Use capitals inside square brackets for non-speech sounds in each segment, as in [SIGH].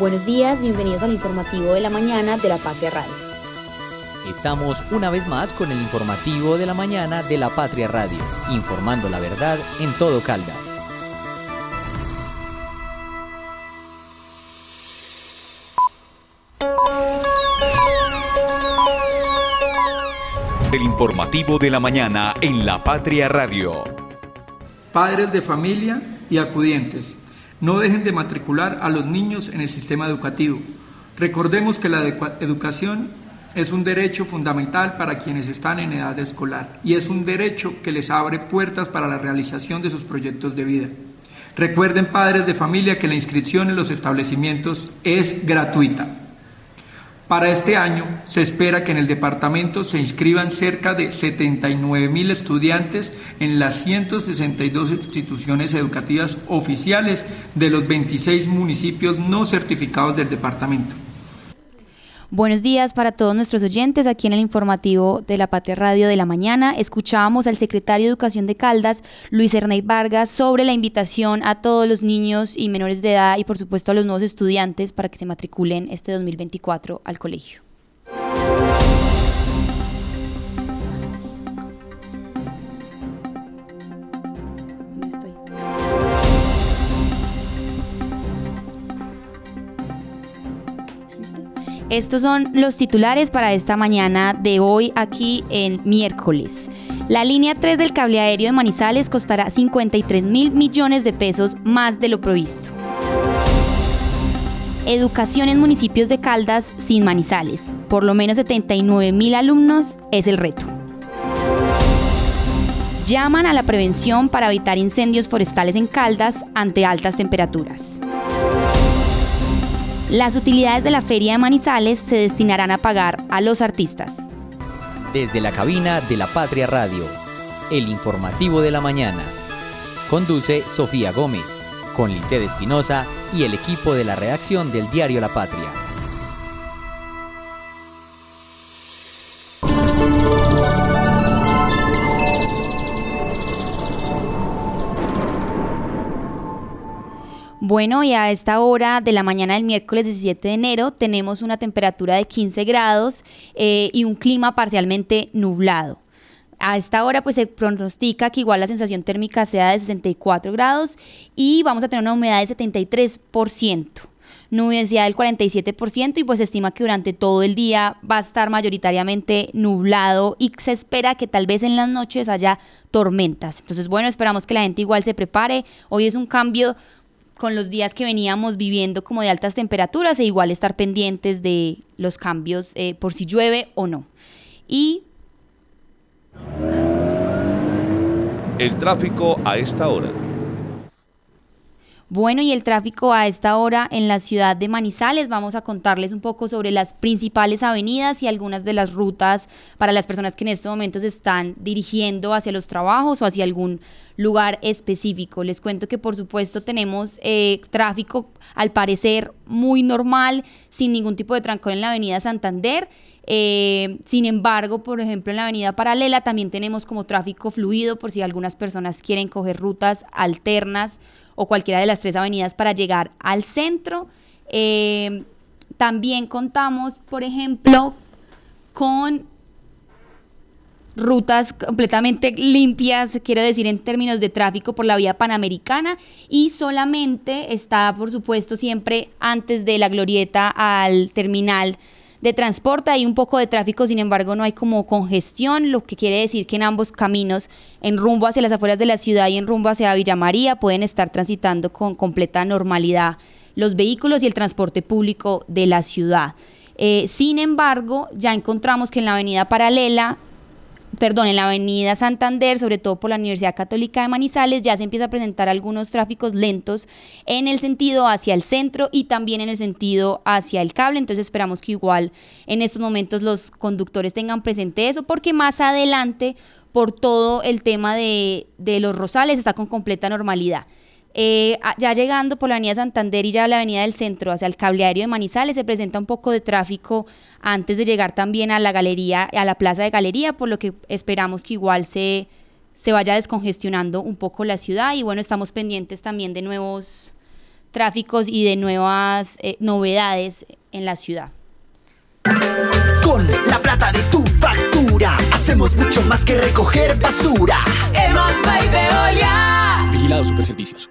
Buenos días, bienvenidos al informativo de la mañana de la Patria Radio. Estamos una vez más con el informativo de la mañana de la Patria Radio, informando la verdad en todo Caldas. El informativo de la mañana en la Patria Radio. Padres de familia y acudientes, no dejen de matricular a los niños en el sistema educativo. Recordemos que la educación es un derecho fundamental para quienes están en edad escolar y es un derecho que les abre puertas para la realización de sus proyectos de vida. Recuerden, padres de familia, que la inscripción en los establecimientos es gratuita. Para este año se espera que en el departamento se inscriban cerca de 79 mil estudiantes en las 162 instituciones educativas oficiales de los 26 municipios no certificados del departamento. Buenos días para todos nuestros oyentes. Aquí en el informativo de la Patria Radio de la mañana escuchábamos al secretario de Educación de Caldas, Luis Ernei Vargas, sobre la invitación a todos los niños y menores de edad y por supuesto a los nuevos estudiantes para que se matriculen este 2024 al colegio. Estos son los titulares para esta mañana de hoy aquí en miércoles. La línea 3 del cable aéreo de Manizales costará 53 mil millones de pesos más de lo provisto. Educación en municipios de Caldas sin Manizales. Por lo menos 79 mil alumnos es el reto. Llaman a la prevención para evitar incendios forestales en Caldas ante altas temperaturas. Las utilidades de la Feria de Manizales se destinarán a pagar a los artistas. Desde la cabina de la Patria Radio, el informativo de la mañana. Conduce Sofía Gómez, con Lice Espinosa y el equipo de la redacción del diario La Patria. Bueno, y a esta hora de la mañana del miércoles 17 de enero tenemos una temperatura de 15 grados eh, y un clima parcialmente nublado. A esta hora pues se pronostica que igual la sensación térmica sea de 64 grados y vamos a tener una humedad de 73%, nubosidad del 47% y pues se estima que durante todo el día va a estar mayoritariamente nublado y se espera que tal vez en las noches haya tormentas. Entonces bueno, esperamos que la gente igual se prepare. Hoy es un cambio con los días que veníamos viviendo como de altas temperaturas e igual estar pendientes de los cambios eh, por si llueve o no. Y... El tráfico a esta hora. Bueno, y el tráfico a esta hora en la ciudad de Manizales. Vamos a contarles un poco sobre las principales avenidas y algunas de las rutas para las personas que en este momento se están dirigiendo hacia los trabajos o hacia algún lugar específico. Les cuento que por supuesto tenemos eh, tráfico al parecer muy normal, sin ningún tipo de trancón en la avenida Santander. Eh, sin embargo, por ejemplo, en la avenida paralela también tenemos como tráfico fluido por si algunas personas quieren coger rutas alternas o cualquiera de las tres avenidas para llegar al centro. Eh, también contamos, por ejemplo, con rutas completamente limpias, quiero decir en términos de tráfico por la vía panamericana y solamente está, por supuesto, siempre antes de la glorieta al terminal de transporte, hay un poco de tráfico, sin embargo no hay como congestión, lo que quiere decir que en ambos caminos, en rumbo hacia las afueras de la ciudad y en rumbo hacia Villa María, pueden estar transitando con completa normalidad los vehículos y el transporte público de la ciudad. Eh, sin embargo, ya encontramos que en la avenida paralela perdón, en la avenida Santander, sobre todo por la Universidad Católica de Manizales, ya se empieza a presentar algunos tráficos lentos en el sentido hacia el centro y también en el sentido hacia el cable. Entonces esperamos que igual en estos momentos los conductores tengan presente eso, porque más adelante, por todo el tema de, de los rosales, está con completa normalidad. Eh, ya llegando por la avenida Santander y ya la avenida del centro hacia el cableario de Manizales se presenta un poco de tráfico antes de llegar también a la galería, a la plaza de galería, por lo que esperamos que igual se, se vaya descongestionando un poco la ciudad y bueno, estamos pendientes también de nuevos tráficos y de nuevas eh, novedades en la ciudad. Con la plata de tu factura, hacemos mucho más que recoger basura. Hemos Veolia. Vigilado Superservicios.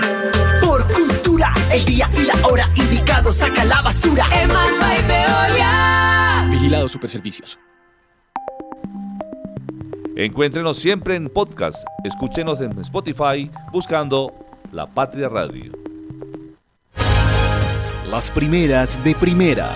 El día y la hora indicado, saca la basura. Hemos Veolia. Vigilado Superservicios. Encuéntrenos siempre en podcast. Escúchenos en Spotify buscando La Patria Radio. Las primeras de primera.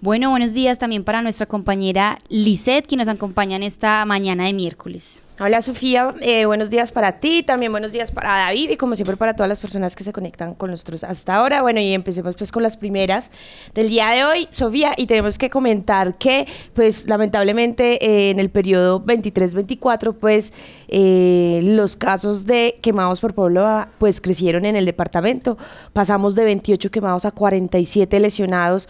Bueno, buenos días también para nuestra compañera Lisette, que nos acompaña en esta mañana de miércoles. Hola Sofía, eh, buenos días para ti, también buenos días para David y como siempre para todas las personas que se conectan con nosotros hasta ahora. Bueno, y empecemos pues con las primeras del día de hoy, Sofía, y tenemos que comentar que pues lamentablemente eh, en el periodo 23-24 pues eh, los casos de quemados por pueblo pues crecieron en el departamento. Pasamos de 28 quemados a 47 lesionados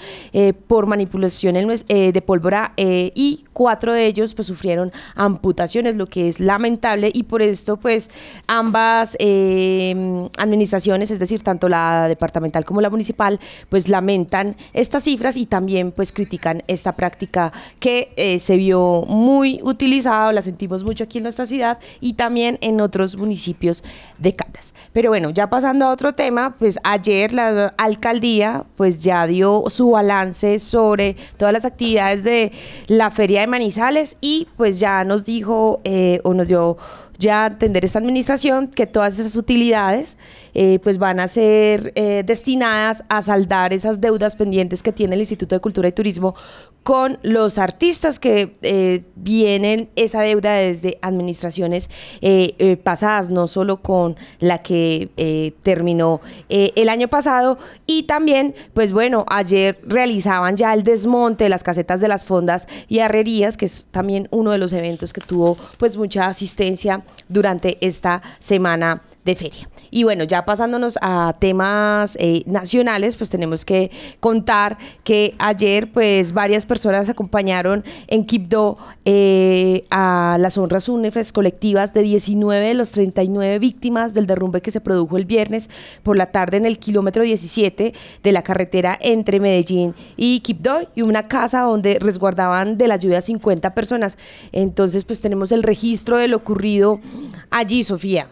por manipulación de pólvora y cuatro de ellos pues sufrieron amputaciones, lo que es lamentable y por esto pues ambas eh, administraciones, es decir, tanto la departamental como la municipal, pues lamentan estas cifras y también pues critican esta práctica que eh, se vio muy utilizada, la sentimos mucho aquí en nuestra ciudad y también en otros municipios de Caldas. Pero bueno, ya pasando a otro tema, pues ayer la alcaldía pues ya dio su balance sobre todas las actividades de la feria de Manizales y pues ya nos dijo eh, nos dio ya entender esta administración que todas esas utilidades eh, pues van a ser eh, destinadas a saldar esas deudas pendientes que tiene el Instituto de Cultura y Turismo con los artistas que eh, vienen esa deuda desde administraciones pasadas, no solo con la que terminó el año pasado. Y también, pues bueno, ayer realizaban ya el desmonte de las casetas de las fondas y arrerías, que es también uno de los eventos que tuvo pues mucha asistencia durante esta semana de feria. Y bueno, ya pasándonos a temas eh, nacionales, pues tenemos que contar que ayer pues varias personas acompañaron en Quibdó eh, a las honras únefes colectivas de 19 de los 39 víctimas del derrumbe que se produjo el viernes por la tarde en el kilómetro 17 de la carretera entre Medellín y Quibdó y una casa donde resguardaban de la lluvia 50 personas. Entonces pues tenemos el registro de lo ocurrido allí, Sofía.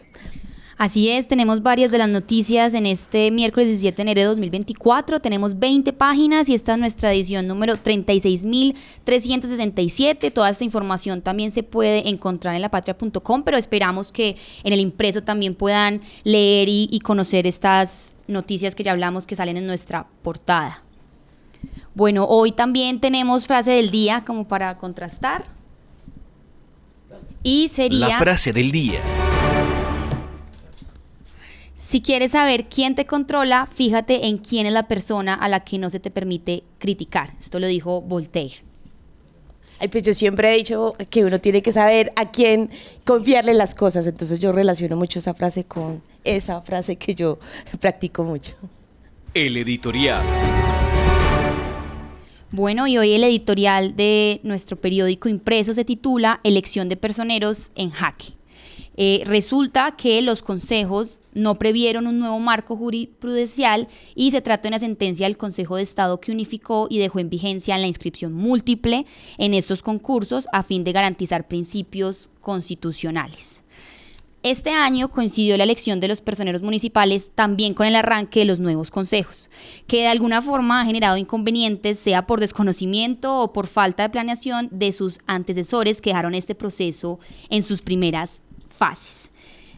Así es, tenemos varias de las noticias en este miércoles 17 de enero de 2024. Tenemos 20 páginas y esta es nuestra edición número 36.367. Toda esta información también se puede encontrar en lapatria.com, pero esperamos que en el impreso también puedan leer y, y conocer estas noticias que ya hablamos que salen en nuestra portada. Bueno, hoy también tenemos frase del día como para contrastar. Y sería... La frase del día. Si quieres saber quién te controla, fíjate en quién es la persona a la que no se te permite criticar. Esto lo dijo Voltaire. Ay, pues yo siempre he dicho que uno tiene que saber a quién confiarle las cosas, entonces yo relaciono mucho esa frase con esa frase que yo [LAUGHS] practico mucho. El editorial. Bueno, y hoy el editorial de nuestro periódico impreso se titula Elección de personeros en jaque. Eh, resulta que los consejos no previeron un nuevo marco jurisprudencial y se trata de una sentencia del Consejo de Estado que unificó y dejó en vigencia la inscripción múltiple en estos concursos a fin de garantizar principios constitucionales. Este año coincidió la elección de los personeros municipales también con el arranque de los nuevos consejos, que de alguna forma ha generado inconvenientes, sea por desconocimiento o por falta de planeación de sus antecesores que dejaron este proceso en sus primeras fases.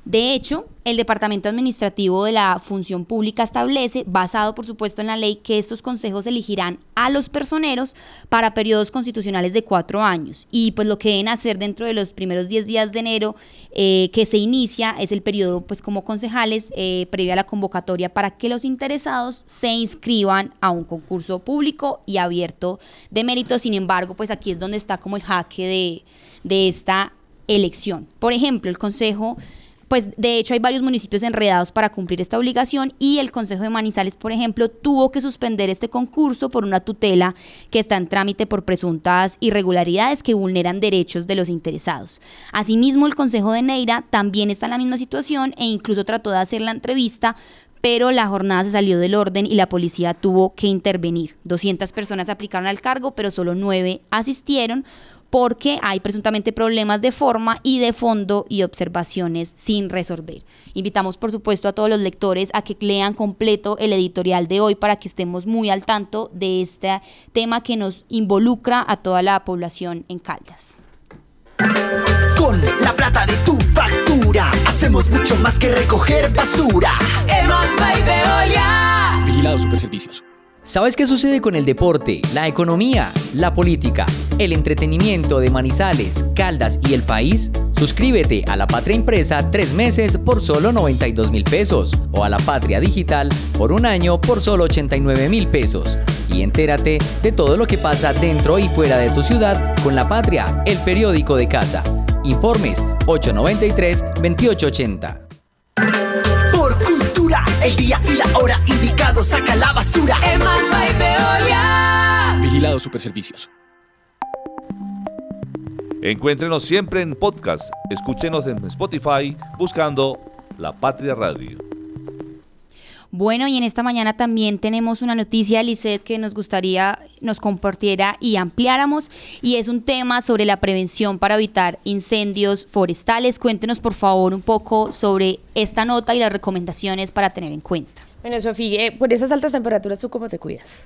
De hecho, el Departamento Administrativo de la Función Pública establece, basado por supuesto en la ley, que estos consejos elegirán a los personeros para periodos constitucionales de cuatro años. Y pues lo que deben hacer dentro de los primeros 10 días de enero eh, que se inicia es el periodo pues como concejales eh, previo a la convocatoria para que los interesados se inscriban a un concurso público y abierto de mérito. Sin embargo, pues aquí es donde está como el jaque de, de esta elección. Por ejemplo, el Consejo pues de hecho hay varios municipios enredados para cumplir esta obligación y el Consejo de Manizales, por ejemplo, tuvo que suspender este concurso por una tutela que está en trámite por presuntas irregularidades que vulneran derechos de los interesados. Asimismo, el Consejo de Neira también está en la misma situación e incluso trató de hacer la entrevista, pero la jornada se salió del orden y la policía tuvo que intervenir. 200 personas aplicaron al cargo, pero solo 9 asistieron porque hay presuntamente problemas de forma y de fondo y observaciones sin resolver. Invitamos, por supuesto, a todos los lectores a que lean completo el editorial de hoy para que estemos muy al tanto de este tema que nos involucra a toda la población en Caldas. Con la plata de tu factura, hacemos mucho más que recoger basura. Hemos Veolia. Vigilado Superservicios. ¿Sabes qué sucede con el deporte, la economía, la política, el entretenimiento de Manizales, Caldas y el país? Suscríbete a La Patria Impresa tres meses por solo 92 mil pesos o a La Patria Digital por un año por solo 89 mil pesos. Y entérate de todo lo que pasa dentro y fuera de tu ciudad con La Patria, el periódico de casa. Informes 893-2880. Por cultura, el día y la hora indicado saca la basura. Hemos Veolia. Vigilado Superservicios. Encuéntrenos siempre en podcast. Escúchenos en Spotify buscando La Patria Radio. Bueno, y en esta mañana también tenemos una noticia, Lisette, que nos gustaría nos compartiera y ampliáramos, y es un tema sobre la prevención para evitar incendios forestales. Cuéntenos, por favor, un poco sobre esta nota y las recomendaciones para tener en cuenta. Bueno, Sofía, eh, por esas altas temperaturas, ¿tú cómo te cuidas?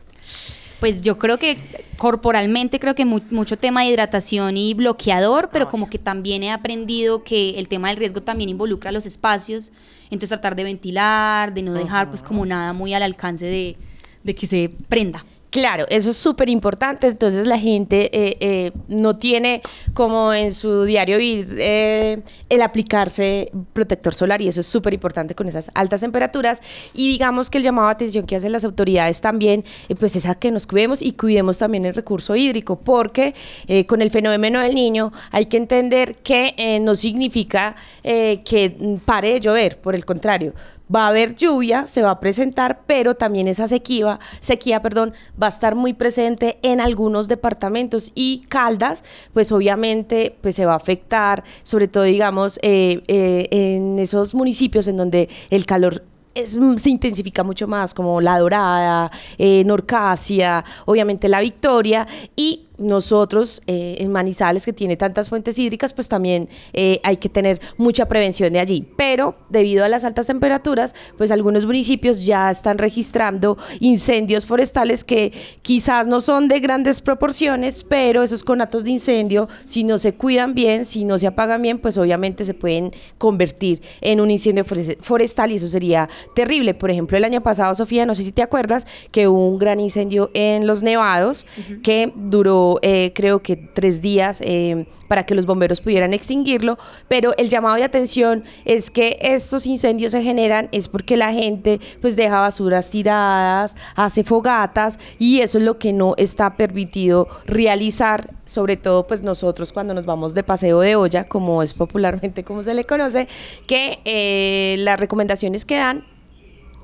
Pues yo creo que corporalmente creo que mu- mucho tema de hidratación y bloqueador, pero como que también he aprendido que el tema del riesgo también involucra los espacios, entonces tratar de ventilar, de no dejar pues como nada muy al alcance de, de que se prenda. Claro, eso es súper importante. Entonces la gente eh, eh, no tiene como en su diario vivir eh, el aplicarse protector solar y eso es súper importante con esas altas temperaturas. Y digamos que el llamado de atención que hacen las autoridades también, eh, pues es a que nos cuidemos y cuidemos también el recurso hídrico, porque eh, con el fenómeno del niño hay que entender que no significa que mm, pare de llover, por el contrario va a haber lluvia, se va a presentar, pero también esa sequía, sequía, perdón, va a estar muy presente en algunos departamentos y Caldas, pues obviamente, pues se va a afectar, sobre todo, digamos, eh, eh, en esos municipios en donde el calor es, se intensifica mucho más, como La Dorada, eh, Norcasia, obviamente La Victoria, y nosotros eh, en Manizales, que tiene tantas fuentes hídricas, pues también eh, hay que tener mucha prevención de allí. Pero debido a las altas temperaturas, pues algunos municipios ya están registrando incendios forestales que quizás no son de grandes proporciones, pero esos conatos de incendio, si no se cuidan bien, si no se apagan bien, pues obviamente se pueden convertir en un incendio fore- forestal y eso sería terrible. Por ejemplo, el año pasado, Sofía, no sé si te acuerdas, que hubo un gran incendio en Los Nevados que duró eh, creo que tres días eh, para que los bomberos pudieran extinguirlo, pero el llamado de atención es que estos incendios se generan es porque la gente pues deja basuras tiradas, hace fogatas y eso es lo que no está permitido realizar, sobre todo pues nosotros cuando nos vamos de paseo de olla, como es popularmente como se le conoce, que eh, las recomendaciones que dan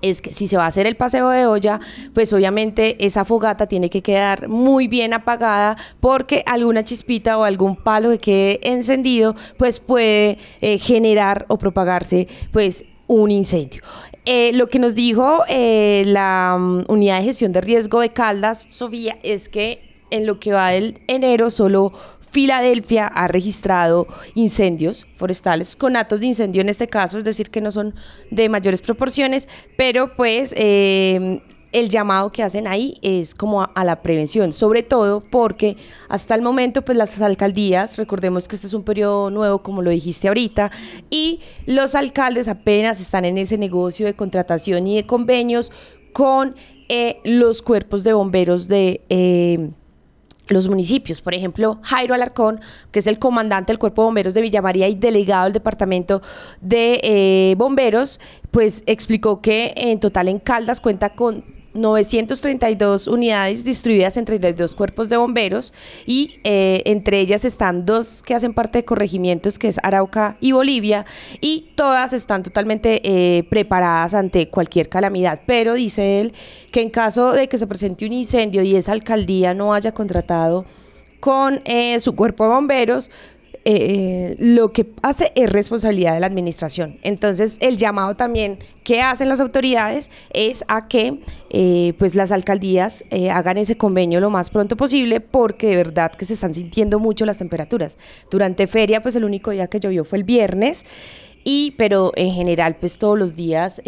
es que si se va a hacer el paseo de olla, pues obviamente esa fogata tiene que quedar muy bien apagada porque alguna chispita o algún palo que quede encendido, pues puede eh, generar o propagarse pues un incendio. Eh, lo que nos dijo eh, la mm, unidad de gestión de riesgo de Caldas, Sofía, es que en lo que va del enero solo Filadelfia ha registrado incendios forestales con atos de incendio en este caso, es decir, que no son de mayores proporciones, pero pues eh, el llamado que hacen ahí es como a, a, la prevención, sobre todo porque hasta el momento pues las alcaldías, recordemos que este es un periodo nuevo como lo dijiste ahorita, y los alcaldes apenas están en ese negocio de contratación y de convenios con eh, los cuerpos de bomberos de... Eh, los municipios. Por ejemplo, Jairo Alarcón, que es el comandante del Cuerpo de Bomberos de Villa María y delegado del Departamento de eh, Bomberos, pues explicó que en total en Caldas cuenta con 932 unidades distribuidas en 32 cuerpos de bomberos y eh, entre ellas están dos que hacen parte de corregimientos, que es Arauca y Bolivia, y todas están totalmente eh, preparadas ante cualquier calamidad. Pero dice él que en caso de que se presente un incendio y esa alcaldía no haya contratado con eh, su cuerpo de bomberos, eh, lo que hace es responsabilidad de la administración. Entonces, el llamado también que hacen las autoridades es a que eh, pues las alcaldías eh, hagan ese convenio lo más pronto posible porque de verdad que se están sintiendo mucho las temperaturas. Durante feria, pues el único día que llovió fue el viernes, y, pero en general, pues todos los días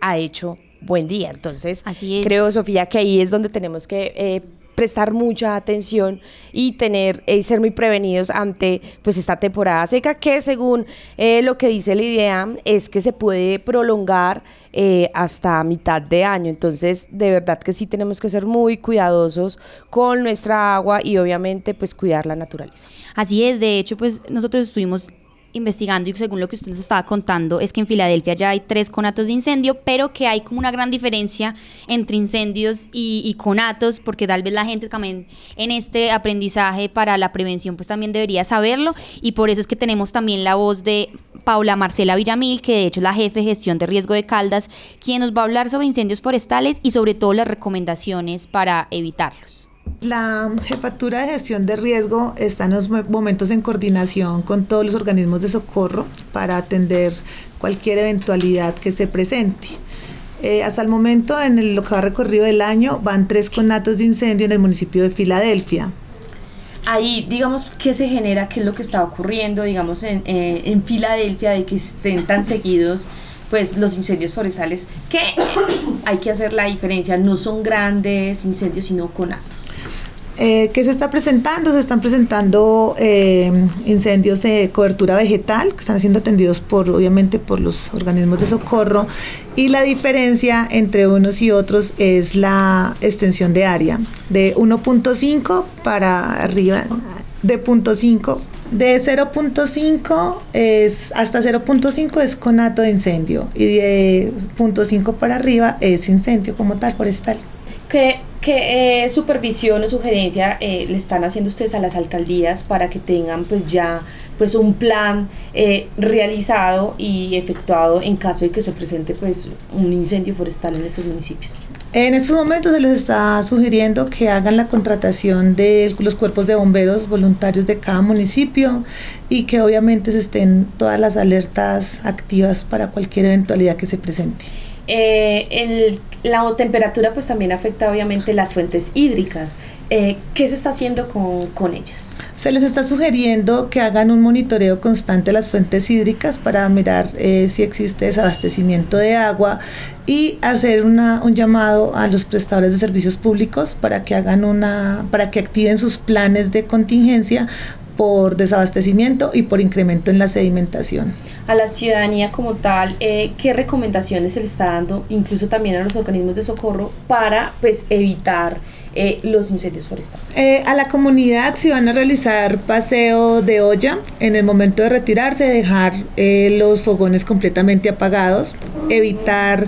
ha hecho buen día. Entonces, Así es. creo, Sofía, que ahí es donde tenemos que prestar mucha atención y tener y ser muy prevenidos ante pues esta temporada seca que según eh, lo que dice la idea es que se puede prolongar eh, hasta mitad de año. Entonces de verdad que sí tenemos que ser muy cuidadosos con nuestra agua y obviamente pues cuidar la naturaleza. Así es de hecho pues nosotros estuvimos investigando y según lo que usted nos estaba contando es que en Filadelfia ya hay tres conatos de incendio, pero que hay como una gran diferencia entre incendios y, conatos, porque tal vez la gente también en este aprendizaje para la prevención pues también debería saberlo y por eso es que tenemos también la voz de Paula Marcela Villamil, que de hecho es la jefe de gestión de riesgo de Caldas, quien nos va a hablar sobre incendios forestales y sobre todo las recomendaciones para evitarlos. La jefatura de gestión de riesgo está en los momentos en coordinación con todos los organismos de socorro para atender cualquier eventualidad que se presente. Eh, hasta el momento, en el, lo que va recorrido del año, van tres conatos de incendio en el municipio de Filadelfia. Ahí, digamos, ¿qué se genera? ¿Qué es lo que está ocurriendo, digamos, en, eh, en Filadelfia de que estén tan seguidos? pues los incendios forestales que hay que hacer la diferencia no son grandes incendios sino conatos eh, ¿Qué se está presentando? Se están presentando eh, incendios de cobertura vegetal que están siendo atendidos por, obviamente, por los organismos de socorro y la diferencia entre unos y otros es la extensión de área de 1.5 para arriba, de 0.5 de 0.5 es hasta 0.5 es conato de incendio y de 0.5 para arriba es incendio como tal forestal. ¿Qué, qué eh, supervisión o sugerencia eh, le están haciendo ustedes a las alcaldías para que tengan pues ya pues un plan eh, realizado y efectuado en caso de que se presente pues un incendio forestal en estos municipios? En estos momentos se les está sugiriendo que hagan la contratación de los cuerpos de bomberos voluntarios de cada municipio y que obviamente se estén todas las alertas activas para cualquier eventualidad que se presente. Eh, el, la temperatura pues también afecta obviamente las fuentes hídricas. Eh, ¿Qué se está haciendo con, con, ellas? Se les está sugiriendo que hagan un monitoreo constante de las fuentes hídricas para mirar eh, si existe desabastecimiento de agua y hacer una, un llamado a los prestadores de servicios públicos para que hagan una, para que activen sus planes de contingencia por desabastecimiento y por incremento en la sedimentación. A la ciudadanía como tal, eh, ¿qué recomendaciones se le está dando, incluso también a los organismos de socorro, para pues evitar eh, los incendios forestales? Eh, a la comunidad, si van a realizar paseo de olla, en el momento de retirarse, dejar los fogones completamente apagados, evitar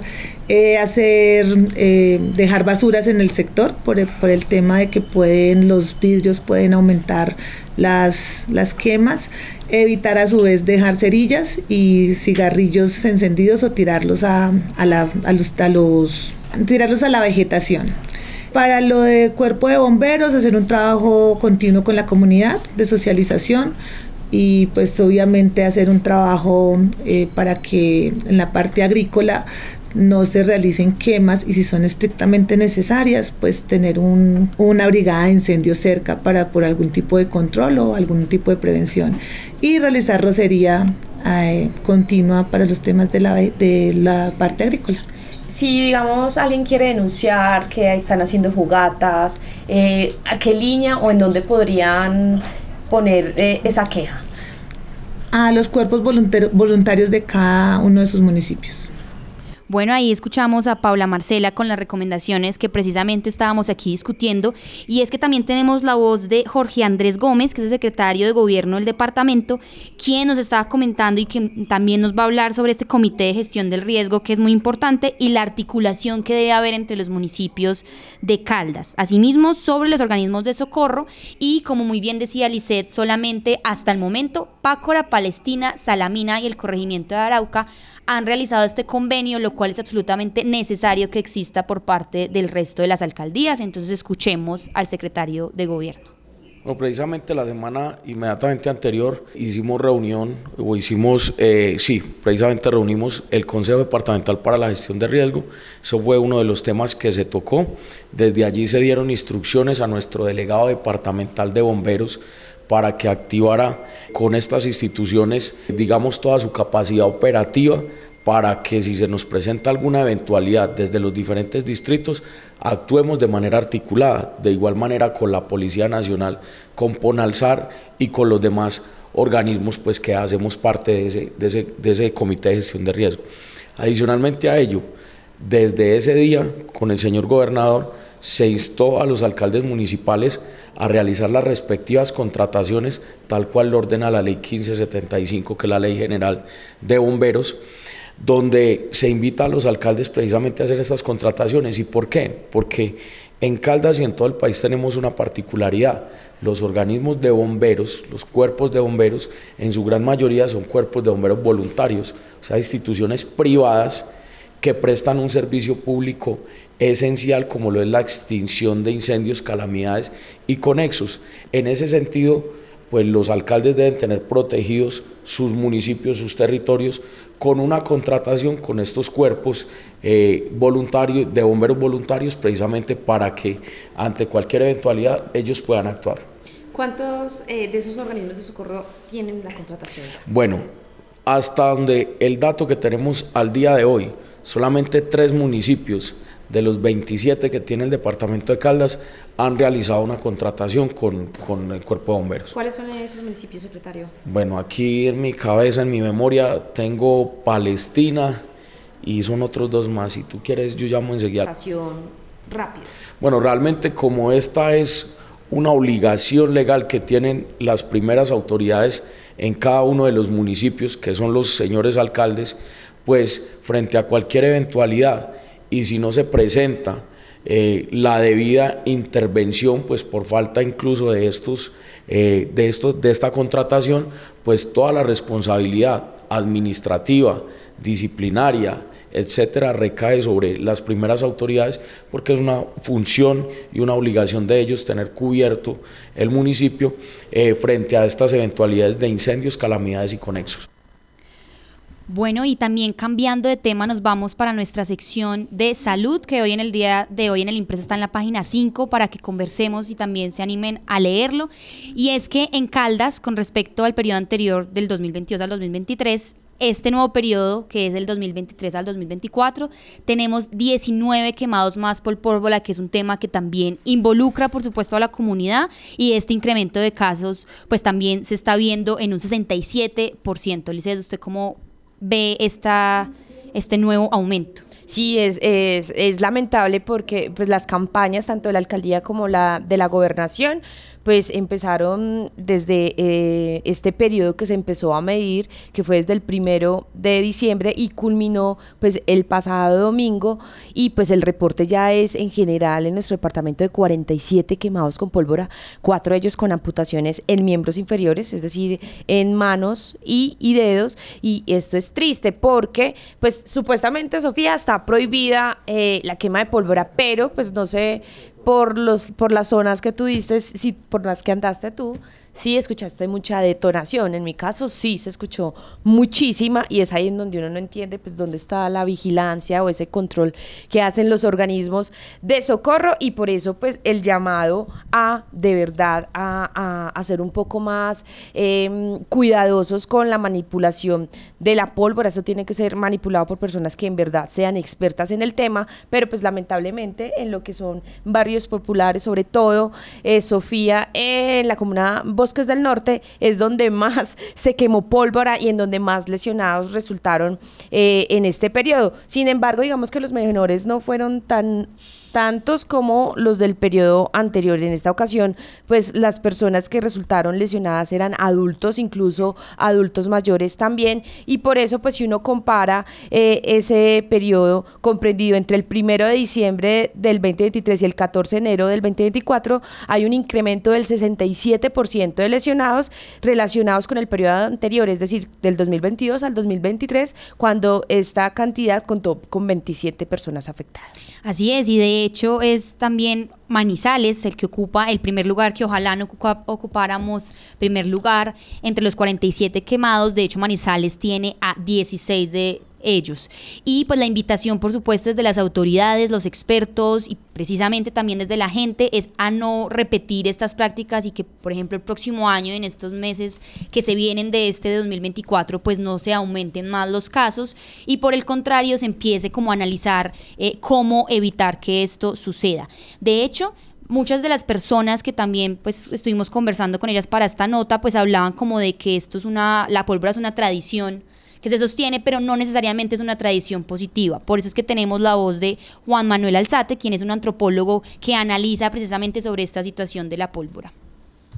eh, hacer, eh, dejar basuras en el sector por el, por el, tema de que pueden, los vidrios pueden aumentar las, las quemas, evitar a su vez dejar cerillas y cigarrillos encendidos o tirarlos a, a, la, a, los, a los, tirarlos a la vegetación. Para lo de cuerpo de bomberos, hacer un trabajo continuo con la comunidad de socialización, y pues obviamente hacer un trabajo eh, para que en la parte agrícola no se realicen quemas y si son estrictamente necesarias, pues tener un, una brigada de incendio cerca para por algún tipo de control o algún tipo de prevención y realizar rocería eh, continua para los temas de la, de la parte agrícola. Si, digamos, alguien quiere denunciar que están haciendo jugatas, eh, ¿a qué línea o en dónde podrían poner eh, esa queja? A los cuerpos voluntarios de cada uno de sus municipios. Bueno, ahí escuchamos a Paula Marcela con las recomendaciones que precisamente estábamos aquí discutiendo y es que también tenemos la voz de Jorge Andrés Gómez, que es el secretario de gobierno del departamento, quien nos estaba comentando y que también nos va a hablar sobre este comité de gestión del riesgo que es muy importante y la articulación que debe haber entre los municipios de Caldas. Asimismo, sobre los organismos de socorro y como muy bien decía Lisset, solamente hasta el momento Pácora, Palestina, Salamina y el corregimiento de Arauca han realizado este convenio, lo cual es absolutamente necesario que exista por parte del resto de las alcaldías. Entonces escuchemos al secretario de gobierno. Bueno, precisamente la semana inmediatamente anterior hicimos reunión, o hicimos, eh, sí, precisamente reunimos el Consejo Departamental para la Gestión de Riesgo. Eso fue uno de los temas que se tocó. Desde allí se dieron instrucciones a nuestro delegado departamental de bomberos para que activara con estas instituciones, digamos, toda su capacidad operativa para que si se nos presenta alguna eventualidad desde los diferentes distritos, actuemos de manera articulada, de igual manera con la Policía Nacional, con Ponalzar y con los demás organismos pues, que hacemos parte de ese, de ese, de ese comité de gestión de riesgo. Adicionalmente a ello, desde ese día, con el señor gobernador, se instó a los alcaldes municipales a realizar las respectivas contrataciones tal cual lo ordena la ley 1575, que es la ley general de bomberos, donde se invita a los alcaldes precisamente a hacer estas contrataciones. ¿Y por qué? Porque en Caldas y en todo el país tenemos una particularidad. Los organismos de bomberos, los cuerpos de bomberos, en su gran mayoría son cuerpos de bomberos voluntarios, o sea, instituciones privadas que prestan un servicio público esencial como lo es la extinción de incendios, calamidades y conexos. En ese sentido, pues los alcaldes deben tener protegidos sus municipios, sus territorios, con una contratación con estos cuerpos eh, voluntarios, de bomberos voluntarios, precisamente para que ante cualquier eventualidad ellos puedan actuar. ¿Cuántos eh, de esos organismos de socorro tienen la contratación? Bueno, hasta donde el dato que tenemos al día de hoy, solamente tres municipios de los 27 que tiene el departamento de Caldas han realizado una contratación con, con, el cuerpo de bomberos. ¿Cuáles son esos municipios, secretario? Bueno, aquí en mi cabeza, en mi memoria, tengo Palestina y son otros dos más. Si tú quieres, yo llamo enseguida. rápida. Bueno, realmente como esta es una obligación legal que tienen las primeras autoridades en cada uno de los municipios, que son los señores alcaldes, pues frente a cualquier eventualidad y si no se presenta eh, la debida intervención, pues por falta incluso de estos, eh, de estos, de esta contratación, pues toda la responsabilidad administrativa, disciplinaria, etcétera, recae sobre las primeras autoridades porque es una función y una obligación de ellos tener cubierto el municipio eh, frente a estas eventualidades de incendios, calamidades y conexos. Bueno, y también cambiando de tema, nos vamos para nuestra sección de salud, que hoy en el día de hoy en el impreso está en la página 5 para que conversemos y también se animen a leerlo. Y es que en Caldas, con respecto al periodo anterior del 2022 al 2023, este nuevo periodo, que es del 2023 al 2024, tenemos 19 quemados más por pólvora, que es un tema que también involucra, por supuesto, a la comunidad y este incremento de casos, pues también se está viendo en un 67%. Lice, ¿usted cómo ve esta, este nuevo aumento? Sí, es, es, es, lamentable porque pues, las campañas, tanto de la alcaldía como la de la gobernación, pues empezaron desde eh, este periodo que se empezó a medir, que fue desde el primero de diciembre y culminó pues el pasado domingo. Y pues el reporte ya es en general en nuestro departamento de 47 quemados con pólvora, cuatro de ellos con amputaciones en miembros inferiores, es decir, en manos y, dedos. Y esto es triste porque pues supuestamente Sofía está prohibida eh, la quema de pólvora, pero pues no se por, los, por las zonas que tuviste, si, por las que andaste tú, sí escuchaste mucha detonación. En mi caso sí se escuchó muchísima y es ahí en donde uno no entiende pues dónde está la vigilancia o ese control que hacen los organismos de socorro y por eso pues el llamado a de verdad a, a, ser un poco más em, cuidadosos con la manipulación de la pólvora. Eso tiene que ser manipulado por personas que en verdad sean expertas en el tema, pero pues lamentablemente en lo que son barrios populares, sobre todo eh, Sofía, en la comuna Bosques del Norte, es donde más [LAUGHS] se quemó pólvora y en donde más lesionados resultaron eh, en este periodo. Sin embargo, digamos que los menores no fueron tan tantos como los del periodo anterior. En esta ocasión, pues las personas que resultaron lesionadas eran adultos, incluso adultos mayores también, y por eso, pues si uno compara eh, ese periodo comprendido entre el primero de diciembre del 2023 y el 14 de enero del 2024, hay un incremento del 67% de lesionados relacionados con el periodo anterior, es decir, del 2022 al 2023, cuando esta cantidad contó con 27 personas afectadas. Así es, y de de hecho es también Manizales el que ocupa el primer lugar, que ojalá no ocupáramos primer lugar entre los 47 quemados. De hecho, Manizales tiene a 16 de ellos. Y pues la invitación, por supuesto, desde las autoridades, los expertos y precisamente también desde la gente es a no repetir estas prácticas y que, por ejemplo, el próximo año, en estos meses que se vienen de este de 2024, pues no se aumenten más los casos y por el contrario se empiece como a analizar eh, cómo evitar que esto suceda. De hecho, muchas de las personas que también pues estuvimos conversando con ellas para esta nota pues hablaban como de que esto es una la pólvora es una tradición que se sostiene, pero no necesariamente es una tradición positiva. Por eso es que tenemos la voz de Juan Manuel Alzate, quien es un antropólogo que analiza precisamente sobre esta situación de la pólvora.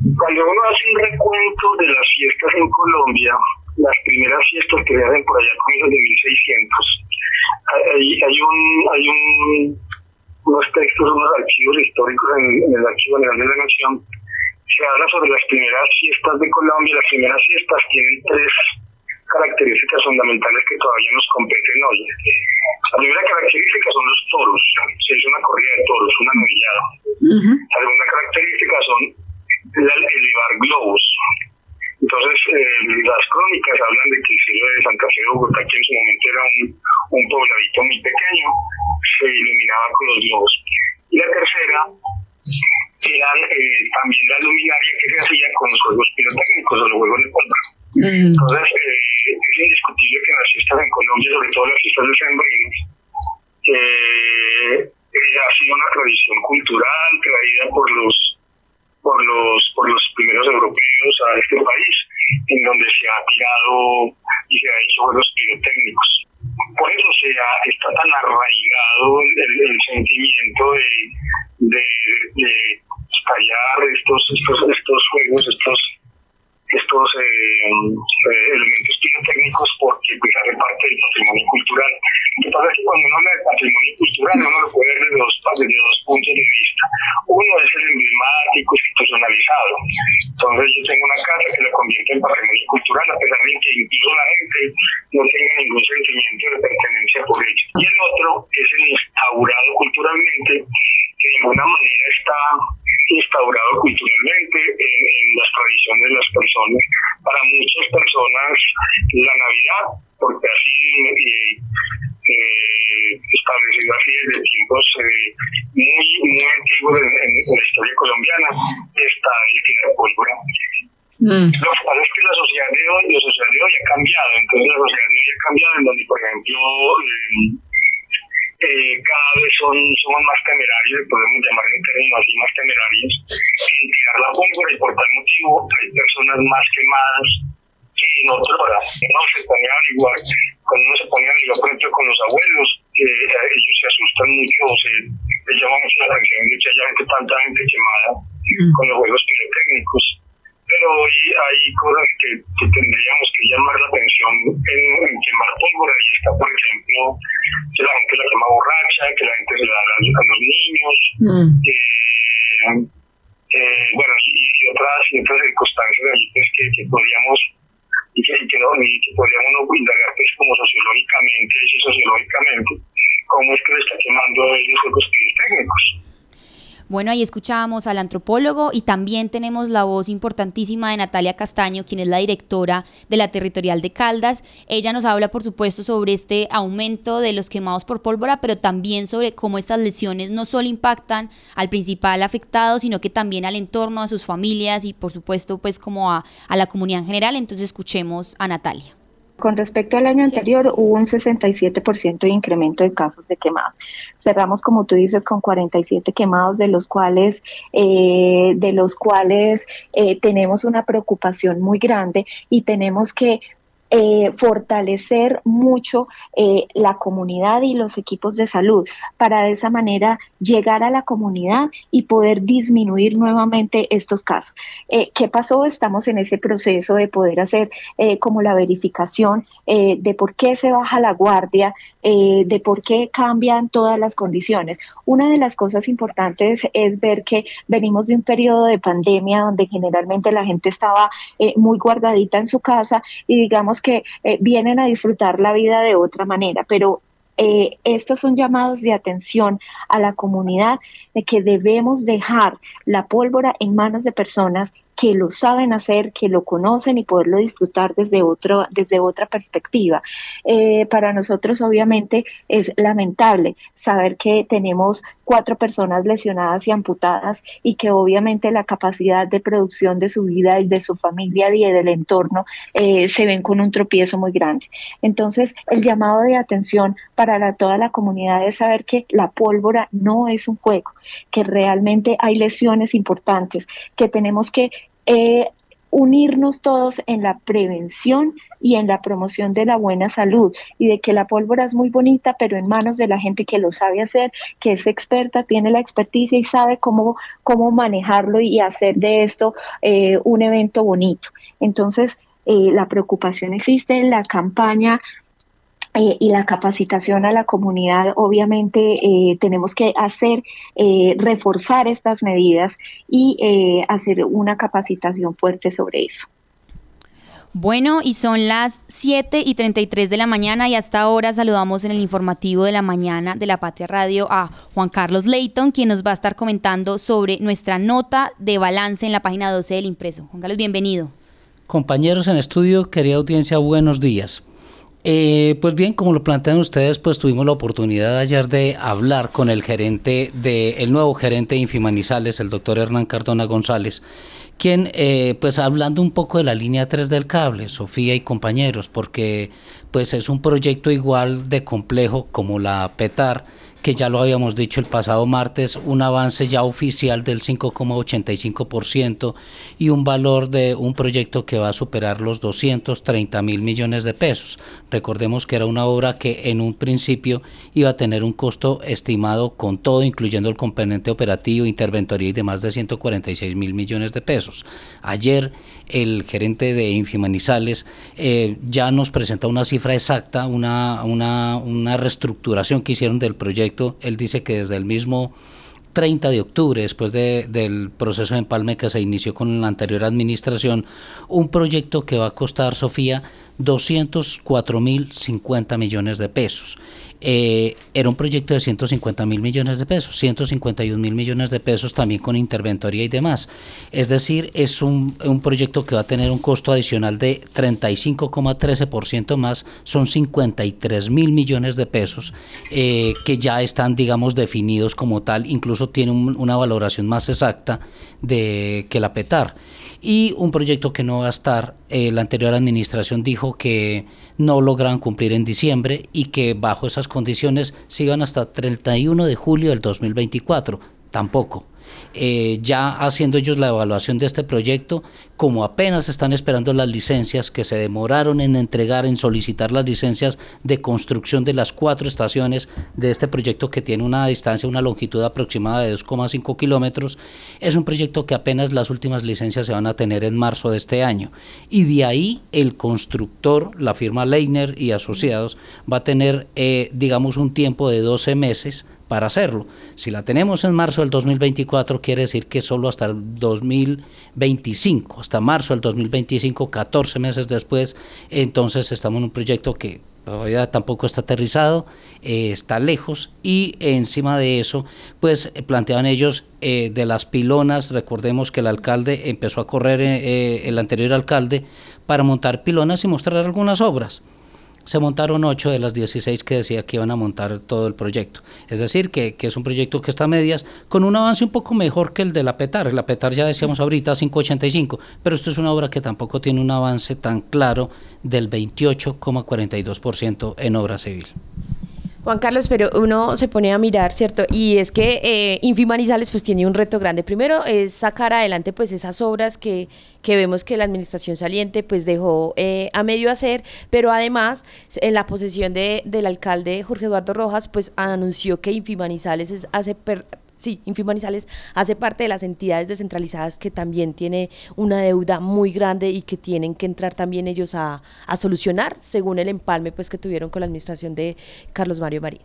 Cuando uno hace un recuento de las fiestas en Colombia, las primeras fiestas que se hacen por allá comienzos de 1600, hay, hay, un, hay un, unos textos, unos archivos históricos en, en el Archivo General de la Nación, se habla sobre las primeras fiestas de Colombia. Las primeras fiestas tienen tres características fundamentales que todavía nos competen hoy. La primera característica son los toros. Se hizo una corrida de toros, una novillada. La segunda característica son elevar globos. Entonces, eh, las crónicas hablan de que el cielo de Santa Fe de Bogotá, que en su momento era un, un pobladito muy pequeño, se iluminaba con los globos. Y la tercera eran eh, también la luminaria que se hacía con los juegos pirotécnicos o los juegos de pólvora. Mm. Entonces, eh, es indiscutible que las fiestas en Colombia, sobre todo las fiestas de sembrinos, eh, eh, ha sido una tradición cultural traída por los por los por los primeros europeos a este país, en donde se ha tirado y se ha hecho juegos pirotécnicos. Por eso se ha, está tan arraigado el, sentimiento de, de, de estallar estos, estos, estos juegos, estos estos eh, eh, elementos pirotécnicos porque pues, hace parte del patrimonio cultural. Lo que pasa es que cuando uno habla de patrimonio cultural uno lo puede ver desde dos, desde dos puntos de vista. Uno es el emblemático, institucionalizado. Entonces yo tengo una casa que la convierte en patrimonio cultural a pesar de que incluso la gente no tenga ningún sentimiento de pertenencia por ello. Y el otro es el instaurado culturalmente que de alguna manera está instaurado culturalmente en, las tradiciones de las personas. Para muchas personas la Navidad, porque así eh, eh, establecido así desde tiempos eh, muy, muy antiguos en, la historia colombiana, está el tirar pólvora. Mm. Lo que pasa es que la sociedad de hoy, la sociedad de hoy ha cambiado, entonces la sociedad de hoy ha cambiado en donde, por ejemplo, eh, cada vez son, somos más temerarios, podemos llamar en términos así más temerarios, en tirar la pólvora y por tal motivo hay personas más quemadas que en otras horas. No se pone a averiguar, cuando uno se pone a averiguar, por ejemplo, con los abuelos, eh, ellos se asustan mucho o se les llama mucho la atención que haya gente, tanta gente quemada mm. con los juegos pirotécnicos pero hoy hay cosas que, tendríamos que llamar la atención en, quemar pólvora y está, por ejemplo, que la gente la quema borracha, que la gente se la da a los niños, mm. eh, eh, bueno, y, otras, y otras circunstancias allí pues, que, que podríamos y que, que, no, y que podríamos indagar pues, como sociológicamente y sociológicamente cómo es que le está quemando los juegos técnicos. Bueno, ahí escuchábamos al antropólogo y también tenemos la voz importantísima de Natalia Castaño, quien es la directora de la Territorial de Caldas. Ella nos habla, por supuesto, sobre este aumento de los quemados por pólvora, pero también sobre cómo estas lesiones no solo impactan al principal afectado, sino que también al entorno, a sus familias y, por supuesto, pues como a, a la comunidad en general. Entonces escuchemos a Natalia. Con respecto al año anterior hubo un 67% de incremento de casos de quemados. Cerramos, como tú dices, con 47 quemados, de los cuales, eh, de los cuales eh, tenemos una preocupación muy grande y tenemos que eh, fortalecer mucho eh, la comunidad y los equipos de salud para de esa manera llegar a la comunidad y poder disminuir nuevamente estos casos. Eh, ¿Qué pasó? Estamos en ese proceso de poder hacer como la verificación de por qué se baja la guardia, de por qué cambian todas las condiciones. Una de las cosas importantes es ver que venimos de un periodo de pandemia donde generalmente la gente estaba muy guardadita en su casa y digamos que eh, vienen a disfrutar la vida de otra manera, pero eh, estos son llamados de atención a la comunidad de que debemos dejar la pólvora en manos de personas que lo saben hacer, que lo conocen y poderlo disfrutar desde, otro, desde otra perspectiva. Eh, para nosotros obviamente es lamentable saber que tenemos cuatro personas lesionadas y amputadas y que obviamente la capacidad de producción de su vida y de su familia y del entorno eh, se ven con un tropiezo muy grande. Entonces, el llamado de atención para toda la comunidad es saber que la pólvora no es un juego, que realmente hay lesiones importantes, que tenemos que eh, unirnos todos en la prevención y en la promoción de la buena salud y de que la pólvora es muy bonita, pero en manos de la gente que lo sabe hacer, que es experta, tiene la experticia y sabe cómo, cómo manejarlo y hacer de esto eh, un evento bonito. Entonces, eh, la preocupación existe, la campaña eh, y la capacitación a la comunidad, obviamente eh, tenemos que hacer, eh, reforzar estas medidas y hacer una capacitación fuerte sobre eso. Bueno, y son las 7 y 33 de la mañana y hasta ahora saludamos en el informativo de la mañana de la Patria Radio a Juan Carlos Leighton, quien nos va a estar comentando sobre nuestra nota de balance en la página 12 del impreso. Juan Carlos, bienvenido. Compañeros en estudio, querida audiencia, buenos días. Eh, pues bien, como lo plantean ustedes, pues tuvimos la oportunidad ayer de hablar con el gerente de, el nuevo gerente de Infimanizales, el doctor Hernán Cardona González, quien, eh, pues hablando un poco de la línea 3 del cable, Sofía y compañeros, porque pues es un proyecto igual de complejo como la PETAR, que ya lo habíamos dicho el pasado martes, un avance ya oficial del 5,85% y un valor de un proyecto que va a superar los 230 mil millones de pesos. Recordemos que era una obra que en un principio iba a tener un costo estimado con todo, incluyendo el componente operativo, interventoría y de más de 146 mil millones de pesos. Ayer el gerente de Infimanizales eh, ya nos presenta una cifra exacta, una, una, una reestructuración que hicieron del proyecto. Él dice que desde el mismo 30 de octubre, después del proceso de empalme que se inició con la anterior administración, un proyecto que va a costar, Sofía, 204 mil 50 millones de pesos. Eh, era un proyecto de 150 mil millones de pesos, 151 mil millones de pesos también con interventoría y demás. Es decir, es un, un proyecto que va a tener un costo adicional de 35,13% más, son 53 mil millones de pesos eh, que ya están, digamos, definidos como tal, incluso tiene una valoración más exacta de que la PETAR y un proyecto que no va a estar, eh, la anterior administración dijo que no logran cumplir en diciembre y que bajo esas condiciones sigan hasta 31 de julio del 2024, tampoco. Eh, ya haciendo ellos la evaluación de este proyecto, como apenas están esperando las licencias que se demoraron en entregar, en solicitar las licencias de construcción de las cuatro estaciones de este proyecto que tiene una distancia, una longitud aproximada de 2,5 kilómetros, es un proyecto que apenas las últimas licencias se van a tener en marzo de este año. Y de ahí el constructor, la firma Leiner y Asociados, va a tener, eh, digamos, un tiempo de 12 meses para hacerlo. Si la tenemos en marzo del 2024, quiere decir que solo hasta el 2025, hasta marzo del 2025, 14 meses después, entonces estamos en un proyecto que todavía tampoco está aterrizado, eh, está lejos y encima de eso, pues eh, planteaban ellos eh, de las pilonas, recordemos que el alcalde empezó a correr, el anterior alcalde, para montar pilonas y mostrar algunas obras se montaron 8 de las 16 que decía que iban a montar todo el proyecto. Es decir, que, es un proyecto que está a medias, con un avance un poco mejor que el de la PETAR. La PETAR ya decíamos ahorita 585, pero esto es una obra que tampoco tiene un avance tan claro del 28,42% en obra civil. Juan Carlos, pero uno se pone a mirar, ¿cierto? Y es que eh, Infimanizales pues tiene un reto grande. Primero es sacar adelante pues esas obras que, que vemos que la administración saliente pues dejó eh, a medio hacer, pero además en la posesión de, del alcalde Jorge Eduardo Rojas pues anunció que Infimanizales hace sí, Infimanizales hace parte de las entidades descentralizadas que también tiene una deuda muy grande y que tienen que entrar también ellos a, a solucionar según el empalme pues que tuvieron con la administración de Carlos Mario Marín.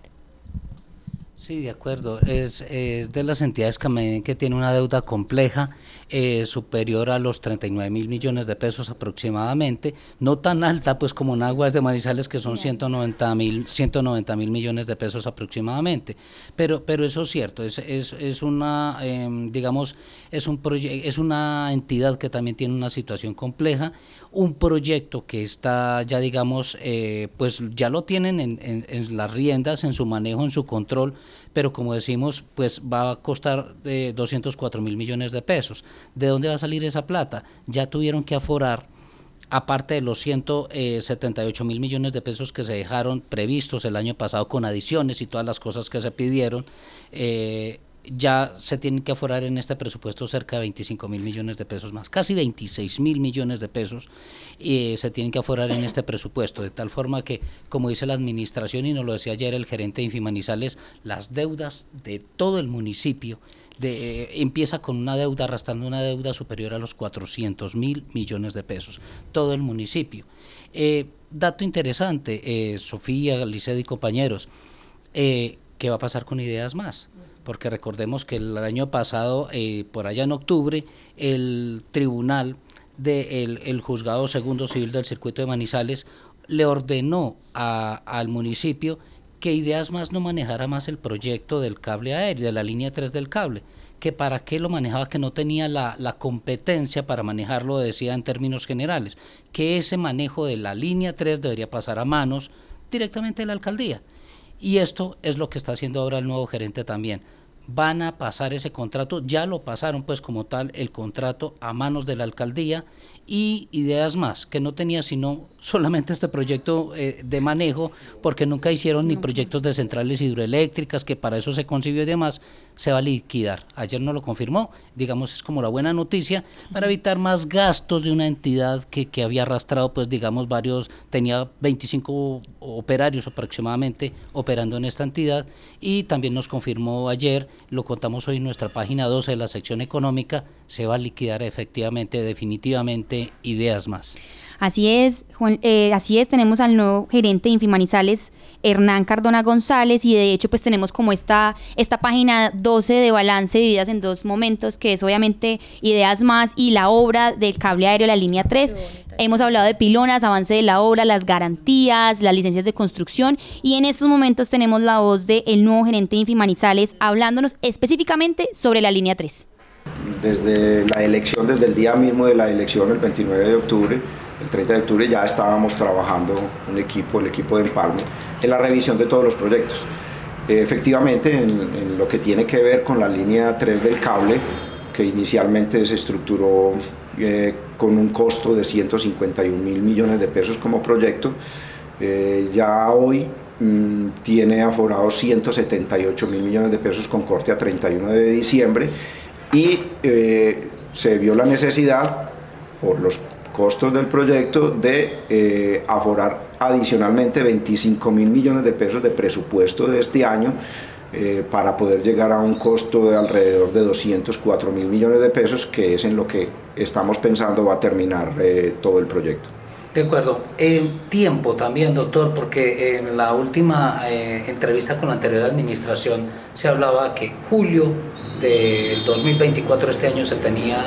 Sí, de acuerdo. Es, es de las entidades que, que tiene una deuda compleja eh, superior a los 39 mil millones de pesos aproximadamente, no tan alta pues como en Aguas de Manizales que son 190 mil 190 mil millones de pesos aproximadamente, pero pero eso es cierto, es, es, es una em, digamos es un es una entidad que también tiene una situación compleja, un proyecto que está ya digamos eh, pues ya lo tienen en, en las riendas, en su manejo, en su control, pero como decimos, pues va a costar eh, 204 mil millones de pesos. ¿De dónde va a salir esa plata? Ya tuvieron que aforar aparte de los 178 mil millones de pesos que se dejaron previstos el año pasado con adiciones y todas las cosas que se pidieron, eh, ya se tienen que aforar en este presupuesto cerca de 25 mil millones de pesos más, casi 26 mil millones de pesos y se tienen que aforar en este presupuesto, de tal forma que, como dice la administración y nos lo decía ayer el gerente de Infimanizales, las deudas de todo el municipio de, eh, empieza con una deuda, arrastrando una deuda superior a los 400 mil millones de pesos, todo el municipio. Eh, dato interesante, eh, Sofía, Liced y compañeros, ¿qué va a pasar con ideas más? Porque recordemos que el año pasado, eh, por allá en octubre, el tribunal del el juzgado segundo civil del circuito de Manizales le ordenó al municipio que Ideas Más no manejara más el proyecto del cable aéreo, de la línea 3 del cable, que para qué lo manejaba, que no tenía la, la, competencia para manejarlo, decía en términos generales, que ese manejo de la línea 3 debería pasar a manos directamente de la alcaldía. Y esto es lo que está haciendo ahora el nuevo gerente también van a pasar ese contrato, ya lo pasaron pues como tal el contrato a manos de la alcaldía y ideas más, que no tenía sino [LAUGHS] solamente este proyecto eh, de manejo, porque nunca hicieron ni proyectos de centrales hidroeléctricas, que para eso se concibió y demás, se va a liquidar. Ayer no lo confirmó, digamos, es como la buena noticia, para evitar más gastos de una entidad que, que había arrastrado, pues digamos, varios, tenía 25 operarios aproximadamente operando en esta entidad, y también nos confirmó ayer, lo contamos hoy en nuestra página 12 de la sección económica, se va a liquidar efectivamente, definitivamente, ideas más. Así es, eh, así es, tenemos al nuevo gerente de Infimanizales, Hernán Cardona González, y de hecho pues tenemos como esta, esta página 12 de balance divididas en dos momentos, que es obviamente Ideas Más y la obra del cable aéreo, la línea 3. Hemos hablado de pilonas, avance de la obra, las garantías, las licencias de construcción y en estos momentos tenemos la voz del nuevo gerente de Infimanizales hablándonos específicamente sobre la línea 3. Desde la elección, desde el día mismo de la elección, el 29 de octubre, el 30 de octubre ya estábamos trabajando un equipo, el equipo de Empalme, en la revisión de todos los proyectos. Eh, efectivamente, en, lo que tiene que ver con la línea 3 del cable, que inicialmente se estructuró eh, con un costo de 151 mil millones de pesos como proyecto, eh, ya hoy mm, tiene aforados 178 mil millones de pesos con corte a 31 de diciembre y se vio la necesidad por los costos del proyecto de eh, aforar adicionalmente 25 mil millones de pesos de presupuesto de este año eh, para poder llegar a un costo de alrededor de 204 mil millones de pesos, que es en lo que estamos pensando va a terminar eh, todo el proyecto. De acuerdo. El tiempo también, doctor, porque en la última entrevista con la anterior administración se hablaba que julio del 2024, este año, se tenía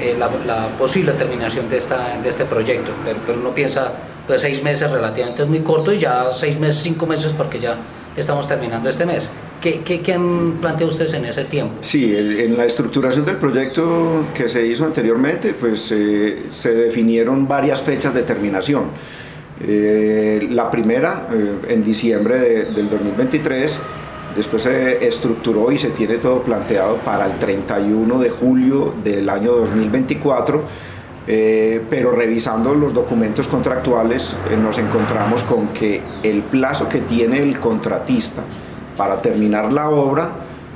eh, la, posible terminación de, esta, de este proyecto, pero, uno piensa pues seis meses relativamente es muy corto y ya seis meses, cinco meses porque ya estamos terminando este mes. ¿Qué, qué, qué han planteado ustedes en ese tiempo? Sí, en la estructuración del proyecto que se hizo anteriormente, pues eh, se definieron varias fechas de terminación. Eh, la primera, eh, en diciembre de, del 2023, después se estructuró y se tiene todo planteado para el 31 de julio del año 2024 eh, pero revisando los documentos contractuales eh, nos encontramos con que el plazo que tiene el contratista para terminar la obra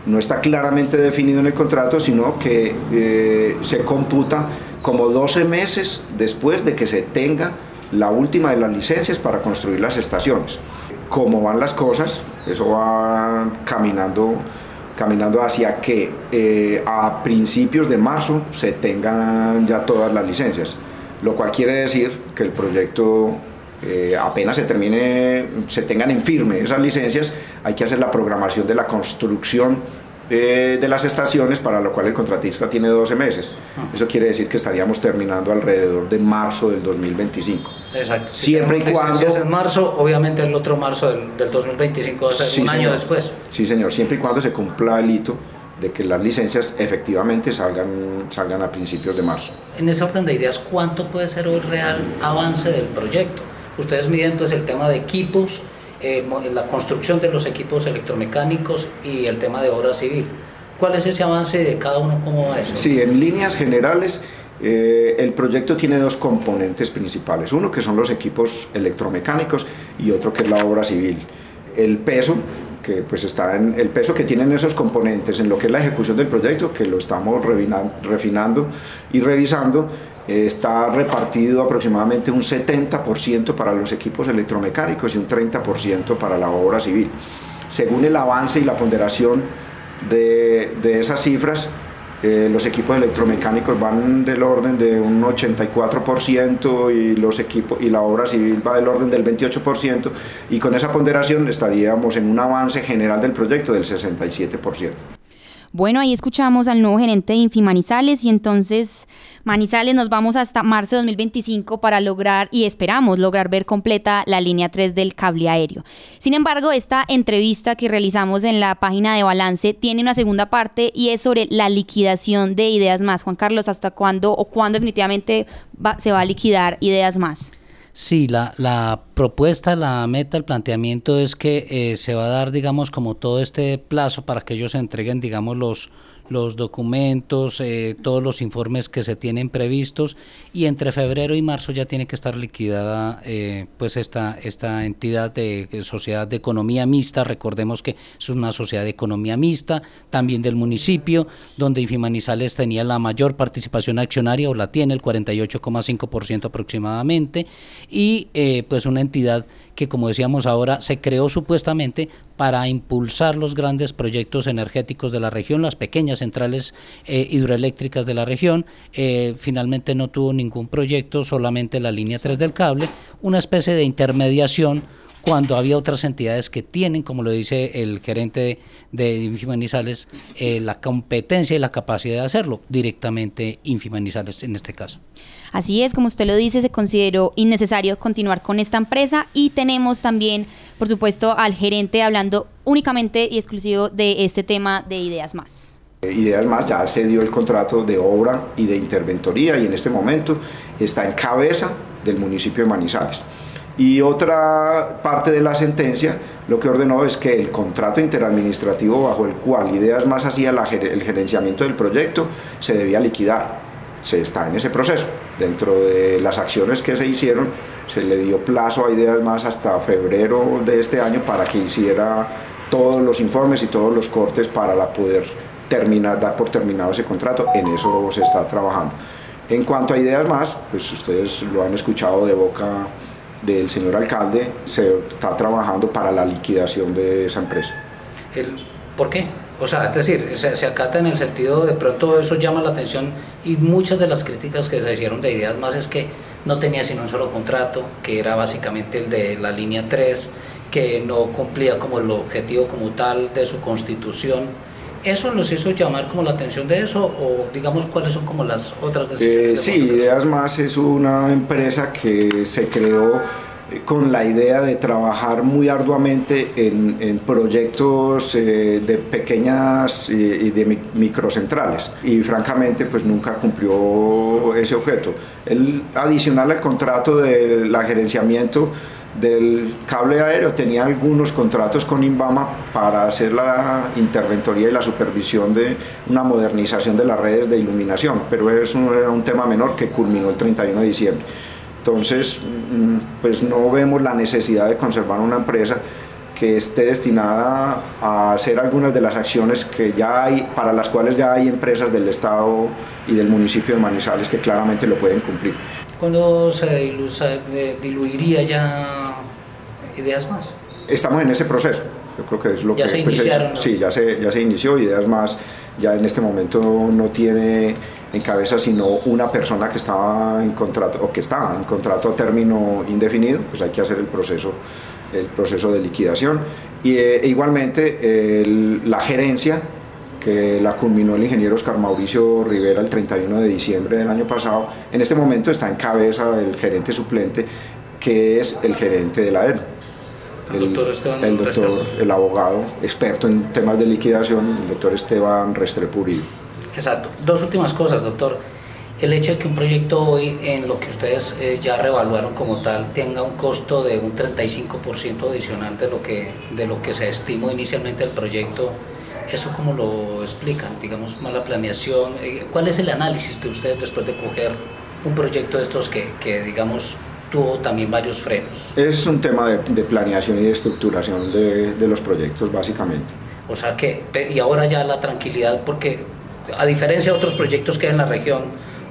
no está claramente definido en el contrato, sino que eh, se computa como 12 meses después de que se tenga la última de las licencias para construir las estaciones. Como van las cosas, eso va caminando caminando hacia que eh, a principios de marzo se tengan ya todas las licencias, lo cual quiere decir que el proyecto eh, apenas se termine, se tengan en firme esas licencias, hay que hacer la programación de la construcción eh, de las estaciones, para lo cual el contratista tiene 12 meses. Eso quiere decir que estaríamos terminando alrededor de marzo del 2025. Exacto. Siempre y cuando... En marzo, obviamente el otro marzo del, del 2025 va a ser Sí, un año señor. después. Sí, señor, siempre y cuando se cumpla el hito de que las licencias efectivamente salgan, salgan a principios de marzo. En ese orden de ideas, ¿cuánto puede ser el real avance del proyecto? Ustedes miden entonces el tema de equipos, eh, la construcción de los equipos electromecánicos y el tema de obra civil. ¿Cuál es ese avance de cada uno? ¿Cómo va eso? Sí, en líneas generales, eh, el proyecto tiene dos componentes principales. Uno que son los equipos electromecánicos y otro que es la obra civil. El peso que pues está en el peso que tienen esos componentes en lo que es la ejecución del proyecto, que lo estamos refinando y revisando, está repartido aproximadamente un 70% para los equipos electromecánicos y un 30% para la obra civil. Según el avance y la ponderación de, de esas cifras, eh, los equipos electromecánicos van del orden de un 84% y, los equipos, y la obra civil va del orden del 28% y con esa ponderación estaríamos en un avance general del proyecto del 67%. Bueno, ahí escuchamos al nuevo gerente de Infimanizales y entonces Manizales nos vamos hasta marzo de 2025 para lograr y esperamos lograr ver completa la línea 3 del cable aéreo. Sin embargo, esta entrevista que realizamos en la página de balance tiene una segunda parte y es sobre la liquidación de ideas más. Juan Carlos, ¿hasta cuándo o cuándo definitivamente va- se va a liquidar ideas más? Sí, la, la propuesta, la meta, el planteamiento es que eh, se va a dar, digamos, como todo este plazo para que ellos entreguen, digamos, los, los documentos, eh, todos los informes que se tienen previstos y entre febrero y marzo ya tiene que estar liquidada eh, pues esta, esta entidad de, sociedad de economía mixta, recordemos que es una sociedad de economía mixta, también del municipio, donde Infimanizales tenía la mayor participación accionaria o la tiene el 48,5% aproximadamente y eh, pues una entidad que como decíamos ahora se creó supuestamente para impulsar los grandes proyectos energéticos de la región, las pequeñas centrales eh, hidroeléctricas de la región. Eh, finalmente no tuvo ningún proyecto, solamente la línea 3 del cable, una especie de intermediación cuando había otras entidades que tienen, como lo dice el gerente de Infimanizales, eh, la competencia y la capacidad de hacerlo, directamente Infimanizales en este caso. Así es, como usted lo dice, se consideró innecesario continuar con esta empresa y tenemos también, por supuesto, al gerente hablando únicamente y exclusivo de este tema de ideas más. Eh, Ideas más, ya se dio el contrato de obra y de interventoría y en este momento está en cabeza del municipio de Manizales. Y otra parte de la sentencia lo que ordenó es que el contrato interadministrativo bajo el cual Ideas Más hacía el gerenciamiento del proyecto se debía liquidar. Se está en ese proceso. Dentro de las acciones que se hicieron, se le dio plazo a Ideas Más hasta febrero de este año para que hiciera todos los informes y todos los cortes para poder terminar, dar por terminado ese contrato. En eso se está trabajando. En cuanto a ideas más, pues ustedes lo han escuchado de boca del señor alcalde, se está trabajando para la liquidación de esa empresa. ¿Por qué? O sea, es decir, se, se acata en el sentido de pronto eso llama la atención y muchas de las críticas que se hicieron de ideas más es que no tenía sino un solo contrato, que era básicamente el de la línea 3, que no cumplía como el objetivo como tal de su constitución ¿Eso los hizo llamar como la atención de eso o digamos cuáles son como las otras Eh, decisiones? sí, Ideas Más es una empresa que se creó eh, con la idea de trabajar muy arduamente en, en proyectos eh, de pequeñas eh, y de mi- microcentrales y francamente pues nunca cumplió ese objeto. El adicional al contrato del gerenciamiento del cable aéreo tenía algunos contratos con Inbama para hacer la interventoría y la supervisión de una modernización de las redes de iluminación, pero eso era un tema menor que culminó el 31 de diciembre. Entonces, mm, pues no vemos la necesidad de conservar una empresa que esté destinada a hacer algunas de las acciones que ya hay, para las cuales ya hay empresas del Estado y del municipio de Manizales que claramente lo pueden cumplir. ¿Cuándo se dilu- se, diluiría ya ideas más? Estamos en ese proceso. Yo creo que es lo Ya que se pues, es- sí, ya se, ya se inició. Ideas más, ya en este momento no tiene en cabeza sino una persona que estaba en contrato o que está en contrato a término indefinido. Pues hay que hacer el proceso, el proceso de liquidación. Y eh, igualmente el- la gerencia que la culminó el ingeniero Oscar Mauricio Rivera el 31 de diciembre del año pasado, en este momento está en cabeza del gerente suplente, que es el gerente del aero. El, doctor Esteban el doctor, el abogado experto en temas de liquidación, el doctor Esteban Restrepo Uribe. Exacto. Dos últimas cosas, doctor. El hecho de que un proyecto hoy, en lo que ustedes eh, ya revaluaron como tal, tenga un costo de un 35% adicional de lo, que, de lo que se estimó inicialmente el proyecto, ¿eso cómo lo explican? Digamos, mala planeación. Eh, ¿Cuál es el análisis de ustedes después de coger un proyecto de estos que, que digamos, tuvo también varios frenos? Es un tema de, de planeación y de estructuración de, de los proyectos, básicamente. O sea que, y ahora ya la tranquilidad, porque a diferencia de otros proyectos que hay en la región,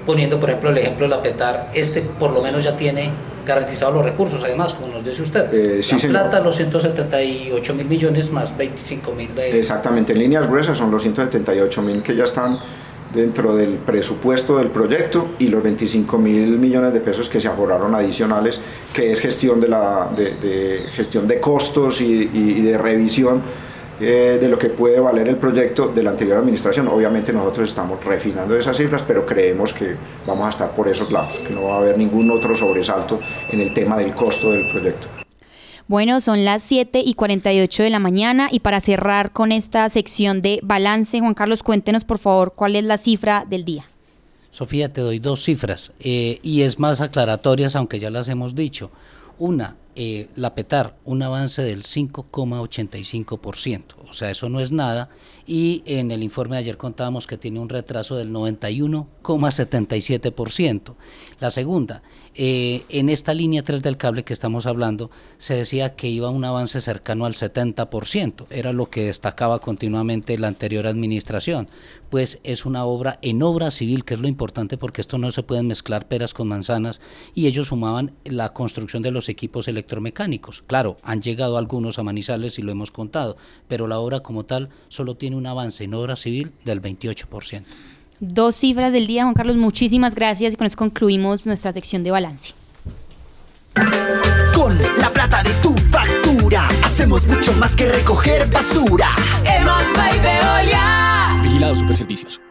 poniendo por ejemplo el ejemplo de la PETAR, este por lo menos ya tiene garantizados los recursos, además, como nos dice usted. Eh, sí, la señor. plata, los 178 mil millones más 25 mil de... Exactamente, en líneas gruesas son los 178 mil que ya están dentro del presupuesto del proyecto y los 25 mil millones de pesos que se aforaron adicionales, que es gestión de, la, de, de gestión de costos y, y- y de revisión eh, de lo que puede valer el proyecto de la anterior administración. Obviamente nosotros estamos refinando esas cifras, pero creemos que vamos a estar por esos lados, que no va a haber ningún otro sobresalto en el tema del costo del proyecto. Bueno, son las 7 y 48 de la mañana y para cerrar con esta sección de balance, Juan Carlos, cuéntenos por favor cuál es la cifra del día. Sofía, te doy dos cifras eh, y es más aclaratorias, aunque ya las hemos dicho. Una, eh, la PETAR, un avance del 5,85%, o sea, eso no es nada. Y en el informe de ayer contábamos que tiene un retraso del 91,77%. La segunda, eh, en esta línea 3 del cable que estamos hablando, se decía que iba un avance cercano al 70%, era lo que destacaba continuamente la anterior administración. Pues es una obra en obra civil, que es lo importante porque esto no se pueden mezclar peras con manzanas, y ellos sumaban la construcción de los equipos electromecánicos. Claro, han llegado algunos a Manizales y lo hemos contado, pero la obra como tal solo tiene un avance en obra civil del 28%. Dos cifras del día, Juan Carlos, muchísimas gracias y con eso concluimos nuestra sección de balance. Con la plata de tu factura, hacemos mucho más que recoger basura. Hemos Veolia. Vigilado Superservicios.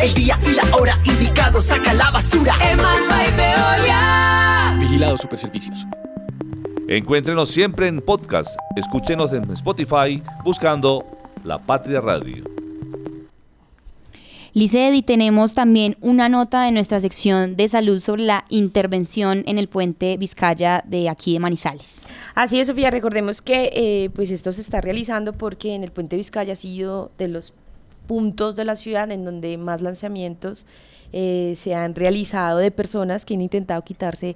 El día y la hora indicado saca la basura. Hemos Veolia. Vigilado Superservicios. Encuéntrenos siempre en podcast. Escúchenos en Spotify buscando La Patria Radio. Liced, y tenemos también una nota en nuestra sección de salud sobre la intervención en el puente Vizcaya de aquí de Manizales. Así es, Sofía, recordemos que eh, pues esto se está realizando porque en el puente Vizcaya ha sido de los puntos de la ciudad en donde más lanzamientos eh, se han realizado de personas que han intentado quitarse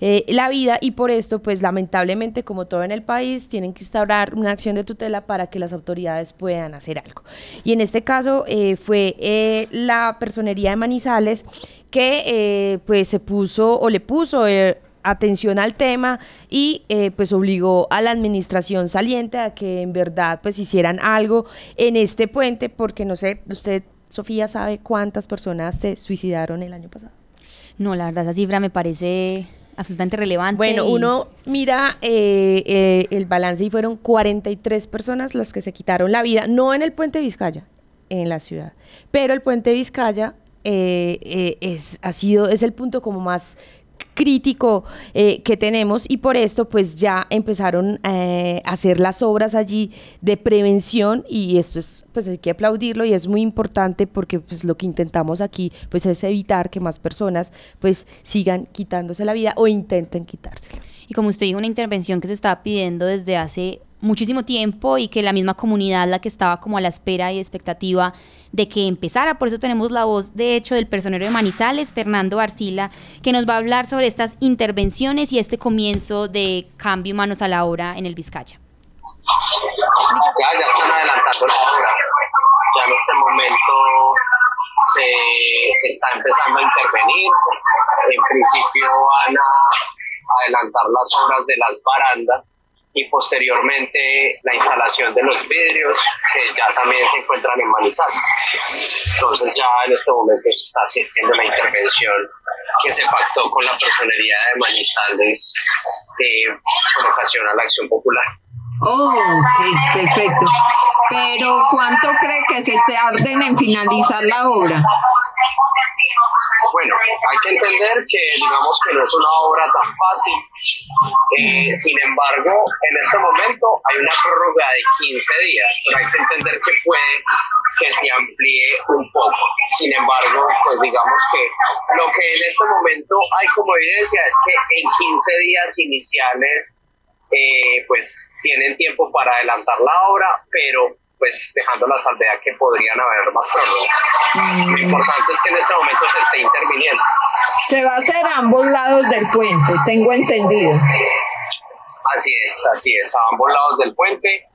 eh, la vida y por esto, pues lamentablemente, como todo en el país, tienen que instaurar una acción de tutela para que las autoridades puedan hacer algo. Y en este caso eh, fue la personería de Manizales que pues se puso o le puso atención al tema y eh, pues obligó a la administración saliente a que en verdad pues hicieran algo en este puente porque no sé, usted Sofía sabe cuántas personas se suicidaron el año pasado. No, la verdad esa cifra me parece absolutamente relevante. Bueno, y- uno mira eh, eh, el balance y fueron 43 personas las que se quitaron la vida, no en el puente Vizcaya, en la ciudad, pero el puente Vizcaya eh, es, ha sido, es el punto como más crítico eh, que tenemos y por esto pues ya empezaron eh, a hacer las obras allí de prevención y esto es pues hay que aplaudirlo y es muy importante porque pues lo que intentamos aquí pues es evitar que más personas pues sigan quitándose la vida o intenten quitársela. Y como usted dijo, una intervención que se estaba pidiendo desde hace muchísimo tiempo y que la misma comunidad la que estaba como a la espera y expectativa de que empezara. Por eso tenemos la voz, de hecho, del personero de Manizales, Fernando Arcila, que nos va a hablar sobre estas intervenciones y este comienzo de cambio manos a la obra en el Vizcaya. Ya, están adelantando la obra. Ya en este momento se está empezando a intervenir. En principio van a adelantar las obras de las barandas y posteriormente la instalación de los vidrios que ya también se encuentran en Manizales. Entonces ya en este momento se está haciendo la intervención que se pactó con la personería de Manizales eh, con ocasión a la acción popular. Oh, ok, perfecto. Pero ¿cuánto cree que se tarden en finalizar la obra? Bueno, hay que entender que digamos que no es una obra tan fácil. Eh, sin embargo, en este momento hay una prórroga de 15 días, pero hay que entender que puede que se amplíe un poco. Sin embargo, pues digamos que lo que en este momento hay como evidencia es que en 15 días iniciales eh, pues tienen tiempo para adelantar la obra, pero pues dejando la salvedad que podrían haber más prórrogas. Lo importante es que en este momento se esté interviniendo. Se va a hacer a ambos lados del puente, tengo entendido. Así es, así es, a ambos lados del puente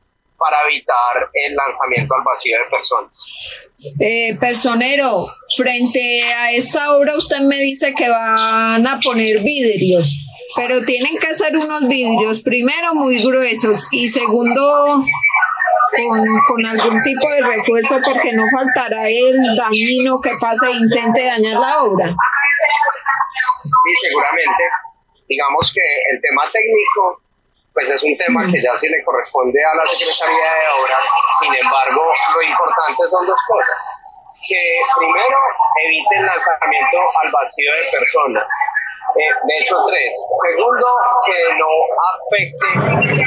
para evitar el lanzamiento al vacío de personas. Eh, personero, frente a esta obra usted me dice que van a poner vidrios, pero tienen que ser unos vidrios, primero muy gruesos y segundo con, con algún tipo de refuerzo porque no faltará el dañino que pase e intente dañar la obra. Sí, seguramente. Digamos que el tema técnico, pues es un tema que ya sí le corresponde a la Secretaría de Obras. Sin embargo, lo importante son dos cosas. Que primero evite el lanzamiento al vacío de personas. Eh, de hecho, tres. Segundo, que no afecte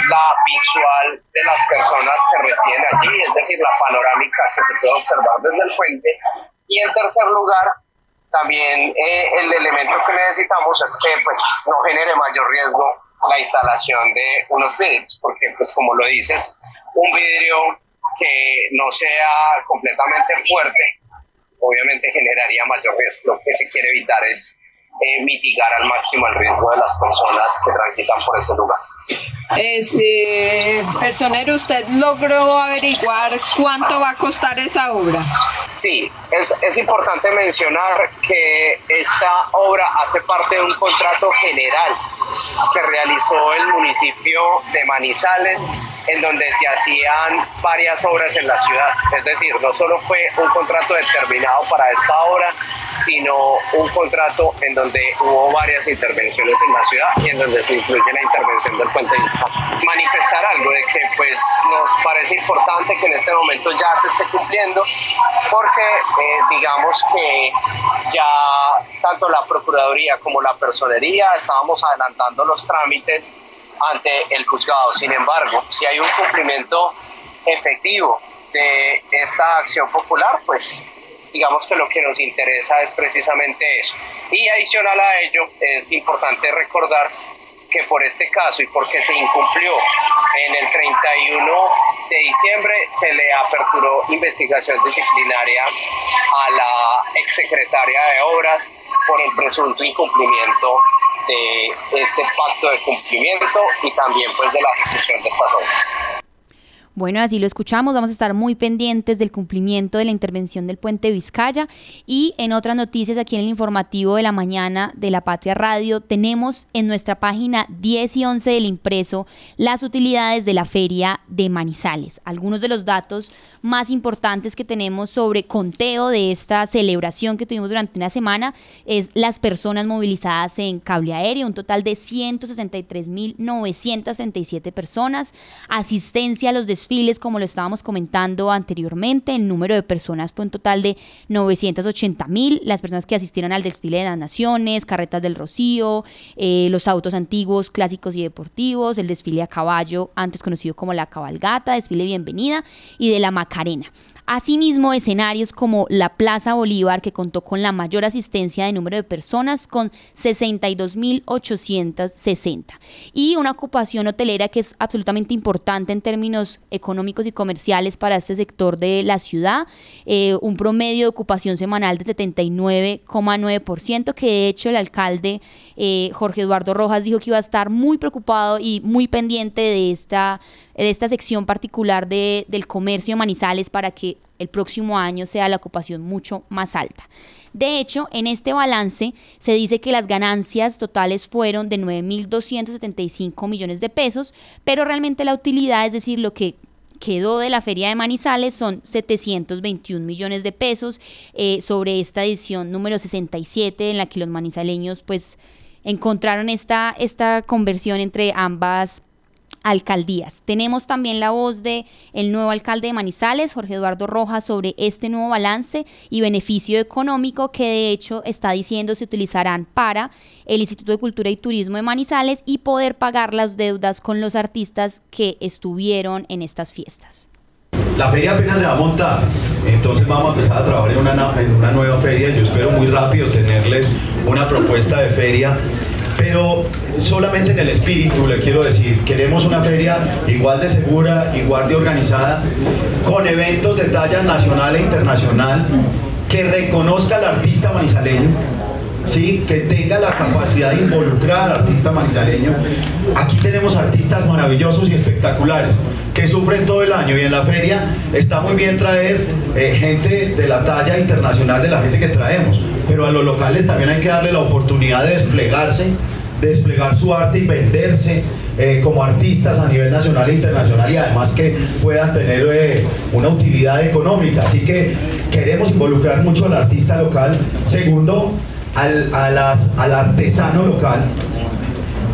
la visual de las personas que residen allí, es decir, la panorámica que se puede observar desde el puente. Y en tercer lugar, también eh, el elemento que necesitamos es que pues no genere mayor riesgo la instalación de unos vidrios, porque pues como lo dices, un vidrio que no sea completamente fuerte, obviamente generaría mayor riesgo. Lo que se quiere evitar es eh, mitigar al máximo el riesgo de las personas que transitan por ese lugar. Este, personero, ¿usted logró averiguar cuánto va a costar esa obra? Sí, es, es importante mencionar que esta obra hace parte de un contrato general que realizó el municipio de Manizales, en donde se hacían varias obras en la ciudad. Es decir, no solo fue un contrato determinado para esta obra, sino un contrato en donde hubo varias intervenciones en la ciudad y en donde se incluye la intervención del puente de Manifestar algo de que pues nos parece importante que en este momento ya se esté cumpliendo, porque eh, digamos que ya tanto la Procuraduría como la Personería estábamos adelantando los trámites ante el juzgado. Sin embargo, si hay un cumplimiento efectivo de esta acción popular, pues digamos que lo que nos interesa es precisamente eso. Y adicional a ello, es importante recordar que por este caso y porque se incumplió en el 31 de diciembre, se le aperturó investigación disciplinaria a la exsecretaria de Obras por el presunto incumplimiento de este pacto de cumplimiento y también pues de la ejecución de estas obras. Bueno, así lo escuchamos. Vamos a estar muy pendientes del cumplimiento de la intervención del puente Vizcaya. Y en otras noticias, aquí en el informativo de la mañana de la Patria Radio, tenemos en nuestra página 10 y 11 del impreso las utilidades de la feria de Manizales. Algunos de los datos más importantes que tenemos sobre conteo de esta celebración que tuvimos durante una semana es las personas movilizadas en cable aéreo, un total de 163.937 personas, asistencia a los desfiles, como lo estábamos comentando anteriormente, el número de personas fue un total de 980 mil, las personas que asistieron al desfile de las naciones, carretas del Rocío, eh, los autos antiguos, clásicos y deportivos, el desfile a caballo, antes conocido como la cabalgata, desfile bienvenida, y de la Macarena. Asimismo, escenarios como la Plaza Bolívar, que contó con la mayor asistencia de número de personas, con 62.860, y una ocupación hotelera que es absolutamente importante en términos económicos y comerciales para este sector de la ciudad, eh, un promedio de ocupación semanal de 79,9%, que de hecho el alcalde eh, Jorge Eduardo Rojas dijo que iba a estar muy preocupado y muy pendiente de esta de esta sección particular de, del comercio de Para que el próximo año sea la ocupación mucho más alta. De hecho, en este balance se dice que las ganancias totales fueron de 9.275 millones de pesos, pero realmente la utilidad, es decir, lo que quedó de la feria de Manizales son 721 millones de pesos eh, sobre esta edición número 67 en la que los manizaleños pues encontraron esta, esta conversión entre ambas alcaldías. Tenemos también la voz de el nuevo alcalde de Manizales, Jorge Eduardo Rojas, sobre este nuevo balance y beneficio económico que de hecho está diciendo se utilizarán para el Instituto de Cultura y Turismo de Manizales y poder pagar las deudas con los artistas que estuvieron en estas fiestas. La feria apenas se va a montar, entonces vamos a empezar a trabajar en una, en una nueva feria. Yo espero muy rápido tenerles una propuesta de feria pero solamente en el espíritu le quiero decir, queremos una feria igual de segura, igual de organizada, con eventos de talla nacional e internacional, que reconozca al artista manizaleño, ¿sí? que tenga la capacidad de involucrar al artista manizaleño. Aquí tenemos artistas maravillosos y espectaculares que sufren todo el año y en la feria está muy bien traer eh, gente de la talla internacional de la gente que traemos, pero a los locales también hay que darle la oportunidad de desplegarse, de desplegar su arte y venderse eh, como artistas a nivel nacional e internacional y además que puedan tener eh, una utilidad económica. Así que queremos involucrar mucho al artista local. Segundo, al, al artesano local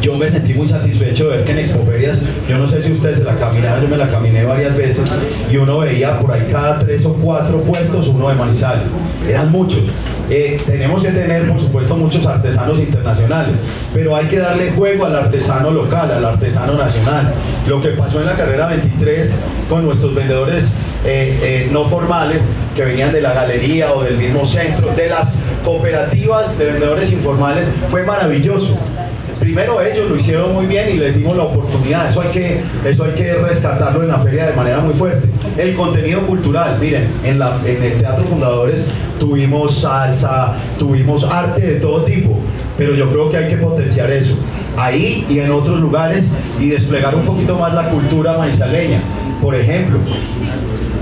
yo me sentí muy satisfecho de ver que en Expoferias, yo no sé si ustedes se la caminaron, yo me la caminé varias veces y uno veía por ahí cada tres o cuatro puestos uno de Manizales. Eran muchos. Eh, tenemos que tener, por supuesto, muchos artesanos internacionales, pero hay que darle juego al artesano local, al artesano nacional. Lo que pasó en la carrera 23 con nuestros vendedores eh, eh, no formales que venían de la galería o del mismo centro, de las cooperativas de vendedores informales, fue maravilloso primero ellos lo hicieron muy bien y les dimos la oportunidad. Eso hay que, eso hay que rescatarlo en la feria de manera muy fuerte. El contenido cultural, miren, en, la, el Teatro Fundadores tuvimos salsa, tuvimos arte de todo tipo, pero yo creo que hay que potenciar eso ahí y en otros lugares y desplegar un poquito más la cultura manizaleña. Por ejemplo,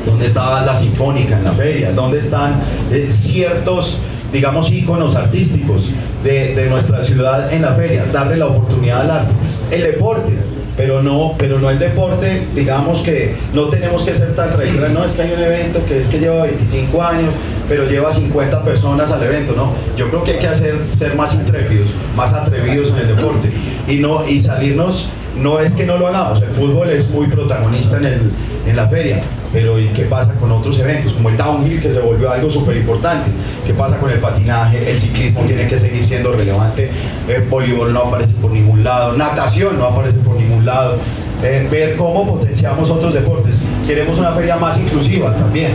¿dónde estaba la sinfónica en la feria? ¿Dónde están eh, ciertos digamos, íconos artísticos de, nuestra ciudad en la feria, darle la oportunidad al arte. El deporte, pero no, pero no el deporte, digamos que no tenemos que ser tan tradicionales, no es que hay un evento que es que lleva 25 años, pero lleva 50 personas al evento, no, yo creo que hay que hacer, ser más intrépidos, más atrevidos en el deporte. Y, no, y salirnos no es que no lo hagamos, el fútbol es muy protagonista en, el, en la feria, pero ¿y qué pasa con otros eventos? Como el downhill, que se volvió algo súper importante. ¿Qué pasa con el patinaje? El ciclismo tiene que seguir siendo relevante. El voleibol no aparece por ningún lado. Natación no aparece por ningún lado. Eh, ver cómo potenciamos otros deportes. Queremos una feria más inclusiva también,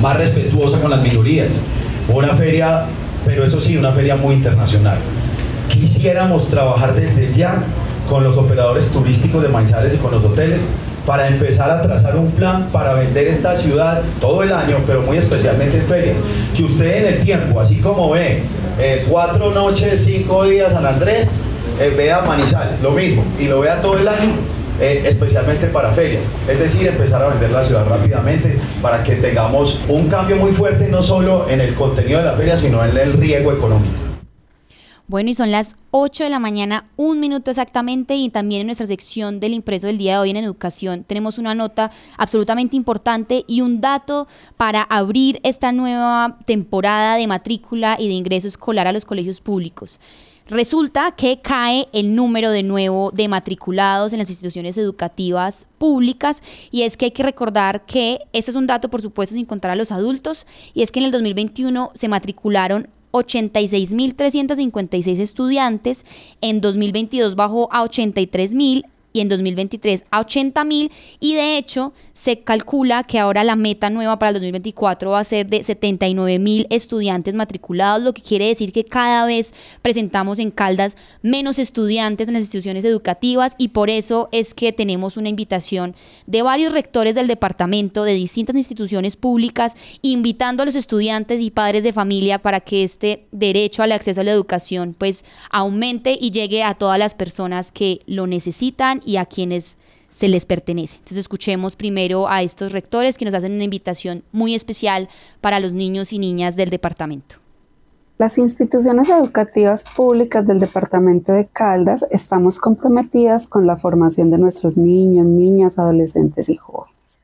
más respetuosa con las minorías. Una feria, pero eso sí, una feria muy internacional. Quisiéramos trabajar desde ya con los operadores turísticos de Manizales y con los hoteles para empezar a trazar un plan para vender esta ciudad todo el año, pero muy especialmente en ferias. Que usted en el tiempo, así como ve eh, cuatro noches, cinco días San Andrés, eh, vea Manizales, lo mismo, y lo vea todo el año, eh, especialmente para ferias. Es decir, empezar a vender la ciudad rápidamente para que tengamos un cambio muy fuerte no solo en el contenido de la feria, sino en el riesgo económico. Bueno, y son las 8 de la mañana, un minuto exactamente, y también en nuestra sección del impreso del día de hoy en educación tenemos una nota absolutamente importante y un dato para abrir esta nueva temporada de matrícula y de ingreso escolar a los colegios públicos. Resulta que cae el número de nuevo de matriculados en las instituciones educativas públicas y es que hay que recordar que este es un dato por supuesto sin contar a los adultos y es que en el 2021 se matricularon 86.356 estudiantes, en 2022 bajó a 83.000 y en 2023 a 80 mil y de hecho se calcula que ahora la meta nueva para el 2024 va a ser de 79 mil estudiantes matriculados, lo que quiere decir que cada vez presentamos en Caldas menos estudiantes en las instituciones educativas y por eso es que tenemos una invitación de varios rectores del departamento de distintas instituciones públicas invitando a los estudiantes y padres de familia para que este derecho al acceso a la educación pues aumente y llegue a todas las personas que lo necesitan y a quienes se les pertenece. Entonces escuchemos primero a estos rectores que nos hacen una invitación muy especial para los niños y niñas del departamento. Las instituciones educativas públicas del departamento de Caldas estamos comprometidas con la formación de nuestros niños, niñas, adolescentes y jóvenes.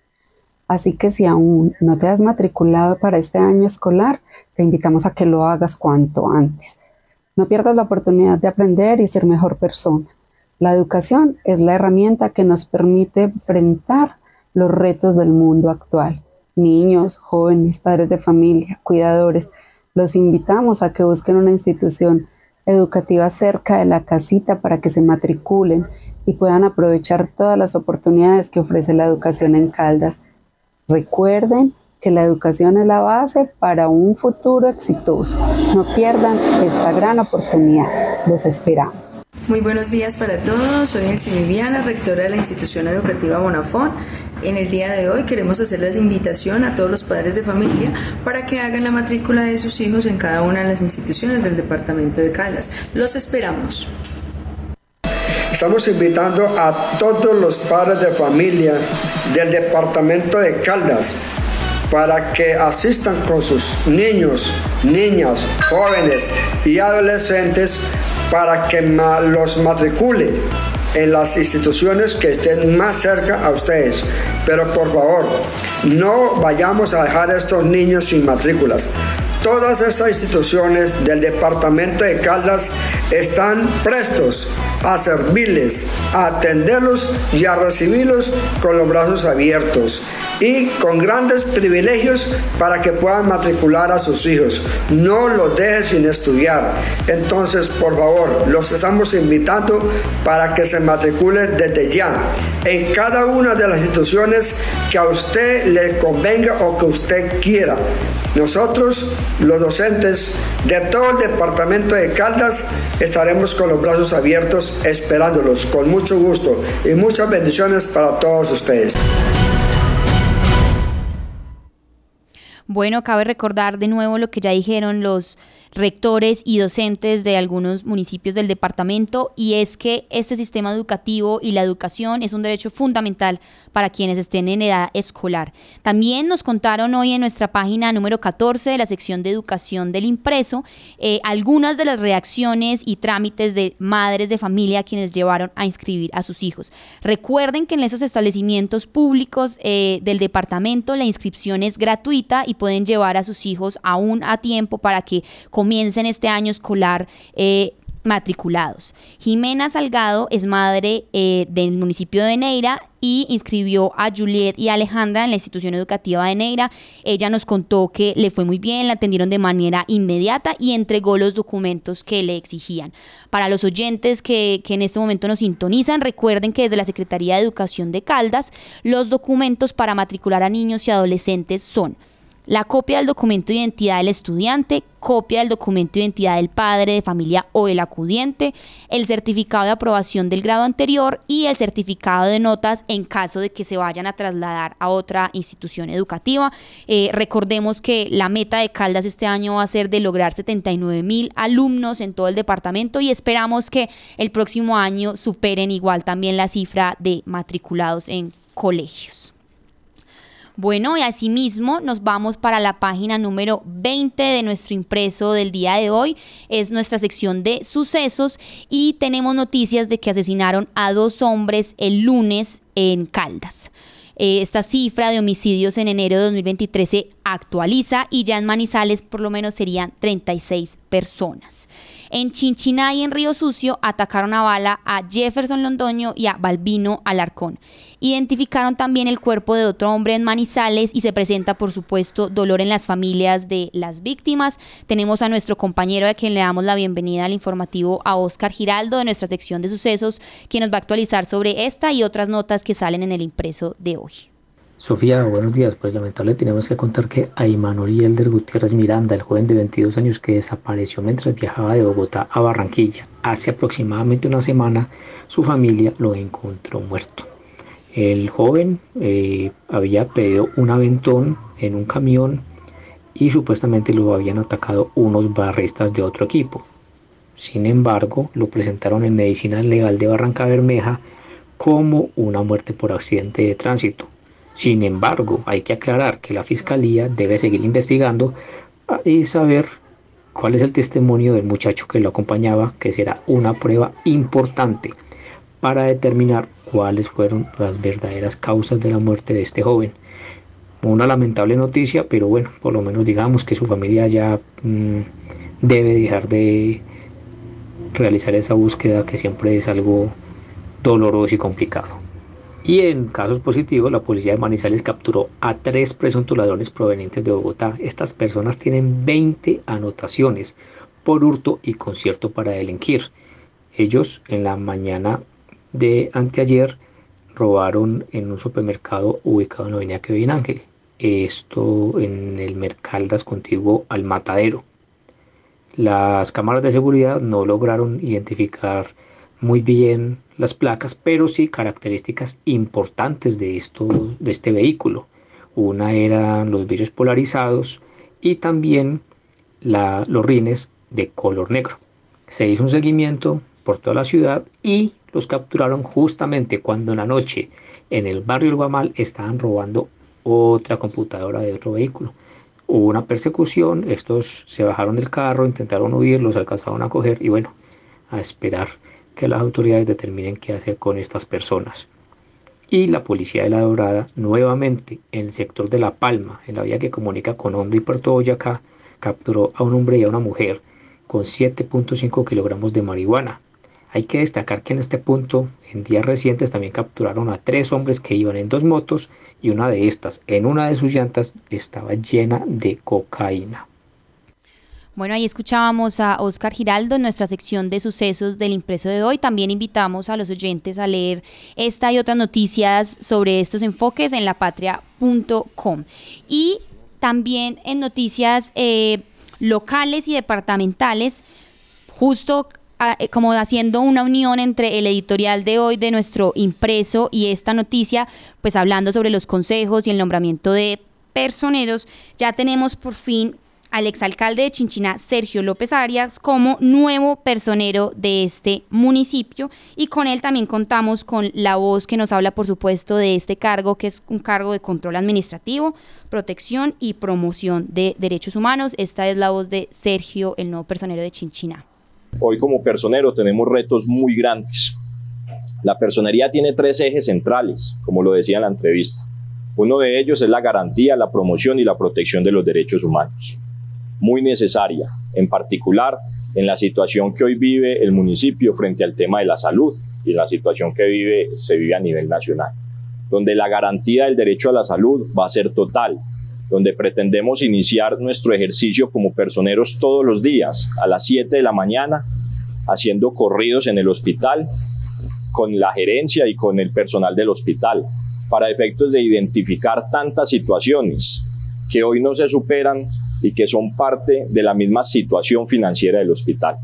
Así que si aún no te has matriculado para este año escolar, te invitamos a que lo hagas cuanto antes. No pierdas la oportunidad de aprender y ser mejor persona. La educación es la herramienta que nos permite enfrentar los retos del mundo actual. Niños, jóvenes, padres de familia, cuidadores, los invitamos a que busquen una institución educativa cerca de la casita para que se matriculen y puedan aprovechar todas las oportunidades que ofrece la educación en Caldas. Recuerden que la educación es la base para un futuro exitoso. No pierdan esta gran oportunidad. Los esperamos. Muy buenos días para todos. Soy Elsie Viviana, rectora de la institución educativa Bonafón. En el día de hoy queremos hacerles la invitación a todos los padres de familia para que hagan la matrícula de sus hijos en cada una de las instituciones del departamento de Caldas. Los esperamos. Estamos invitando a todos los padres de familia del departamento de Caldas para que asistan con sus niños, niñas, jóvenes y adolescentes para que los matricule en las instituciones que estén más cerca a ustedes. Pero por favor, no vayamos a dejar a estos niños sin matrículas. Todas estas instituciones del departamento de Caldas están prestos a servirles, a atenderlos y a recibirlos con los brazos abiertos y con grandes privilegios para que puedan matricular a sus hijos. No los deje sin estudiar. Entonces, por favor, los estamos invitando para que se matricule desde ya en cada una de las instituciones que a usted le convenga o que usted quiera. Nosotros, los docentes de todo el departamento de Caldas, estaremos con los brazos abiertos esperándolos con mucho gusto y muchas bendiciones para todos ustedes. Bueno, cabe recordar de nuevo lo que ya dijeron los rectores y docentes de algunos municipios del departamento y es que este sistema educativo y la educación es un derecho fundamental para quienes estén en edad escolar. También nos contaron hoy en nuestra página número 14 de la sección de educación del impreso eh, algunas de las reacciones y trámites de madres de familia quienes llevaron a inscribir a sus hijos. Recuerden que en esos establecimientos públicos eh, del departamento la inscripción es gratuita y pueden llevar a sus hijos aún a tiempo para que comiencen este año escolar. Eh, matriculados. Jimena Salgado es madre eh, del municipio de Neira y inscribió a Juliet y Alejandra en la institución educativa de Neira. Ella nos contó que le fue muy bien, la atendieron de manera inmediata y entregó los documentos que le exigían. Para los oyentes que, que en este momento nos sintonizan, recuerden que desde la Secretaría de Educación de Caldas, los documentos para matricular a niños y adolescentes son la copia del documento de identidad del estudiante, copia del documento de identidad del padre de familia o el acudiente, el certificado de aprobación del grado anterior y el certificado de notas en caso de que se vayan a trasladar a otra institución educativa. Eh, recordemos que la meta de Caldas este año va a ser de lograr 79 mil alumnos en todo el departamento y esperamos que el próximo año superen igual también la cifra de matriculados en colegios. Bueno, y asimismo nos vamos para la página número 20 de nuestro impreso del día de hoy. Es nuestra sección de sucesos y tenemos noticias de que asesinaron a dos hombres el lunes en Caldas. Eh, esta cifra de homicidios en enero de 2023 se actualiza y ya en Manizales por lo menos serían 36 personas. En Chinchiná y en Río Sucio atacaron a bala a Jefferson Londoño y a Balbino Alarcón. Identificaron también el cuerpo de otro hombre en Manizales y se presenta, por supuesto, dolor en las familias de las víctimas. Tenemos a nuestro compañero, a quien le damos la bienvenida al informativo, a Oscar Giraldo, de nuestra sección de sucesos, quien nos va a actualizar sobre esta y otras notas que salen en el impreso de hoy. Sofía, buenos días. Pues lamentable tenemos que contar que a Imanol Elder Gutiérrez Miranda, el joven de 22 años que desapareció mientras viajaba de Bogotá a Barranquilla hace aproximadamente una semana, su familia lo encontró muerto. El joven eh, había pedido un aventón en un camión y supuestamente lo habían atacado unos barristas de otro equipo. Sin embargo, lo presentaron en Medicina Legal de Barranca Bermeja como una muerte por accidente de tránsito. Sin embargo, hay que aclarar que la Fiscalía debe seguir investigando y saber cuál es el testimonio del muchacho que lo acompañaba, que será una prueba importante para determinar cuáles fueron las verdaderas causas de la muerte de este joven. Una lamentable noticia, pero bueno, por lo menos digamos que su familia ya mm, debe dejar de realizar esa búsqueda que siempre es algo doloroso y complicado. Y en casos positivos, la policía de Manizales capturó a tres presuntos ladrones provenientes de Bogotá. Estas personas tienen 20 anotaciones por hurto y concierto para delinquir. Ellos en la mañana de anteayer robaron en un supermercado ubicado en la avenida Kevin Ángel. Esto en el Mercaldas contiguo al matadero. Las cámaras de seguridad no lograron identificar muy bien las placas, pero sí características importantes de, esto, de este vehículo. Una eran los vidrios polarizados y también la, los rines de color negro. Se hizo un seguimiento por toda la ciudad y los capturaron justamente cuando en la noche en el barrio El Guamal estaban robando otra computadora de otro vehículo. Hubo una persecución, estos se bajaron del carro, intentaron huir, los alcanzaron a coger y bueno, a esperar que las autoridades determinen qué hacer con estas personas. Y la policía de La Dorada, nuevamente en el sector de La Palma, en la vía que comunica con Honda y Puerto Boyacá, capturó a un hombre y a una mujer con 7.5 kilogramos de marihuana. Hay que destacar que en este punto, en días recientes, también capturaron a tres hombres que iban en dos motos y una de estas, en una de sus llantas, estaba llena de cocaína. Bueno, ahí escuchábamos a Oscar Giraldo en nuestra sección de sucesos del impreso de hoy. También invitamos a los oyentes a leer esta y otras noticias sobre estos enfoques en lapatria.com. Y también en noticias eh, locales y departamentales, justo como haciendo una unión entre el editorial de hoy de nuestro impreso y esta noticia, pues hablando sobre los consejos y el nombramiento de personeros, ya tenemos por fin al exalcalde de Chinchiná, Sergio López Arias, como nuevo personero de este municipio. Y con él también contamos con la voz que nos habla, por supuesto, de este cargo, que es un cargo de control administrativo, protección y promoción de derechos humanos. Esta es la voz de Sergio, el nuevo personero de Chinchiná. Hoy como personero tenemos retos muy grandes. La personería tiene tres ejes centrales, como lo decía en la entrevista. Uno de ellos es la garantía, la promoción y la protección de los derechos humanos muy necesaria, en particular en la situación que hoy vive el municipio frente al tema de la salud y la situación que vive, se vive a nivel nacional, donde la garantía del derecho a la salud va a ser total, donde pretendemos iniciar nuestro ejercicio como personeros todos los días a las 7 de la mañana, haciendo corridos en el hospital con la gerencia y con el personal del hospital, para efectos de identificar tantas situaciones que hoy no se superan y que son parte de la misma situación financiera del hospital.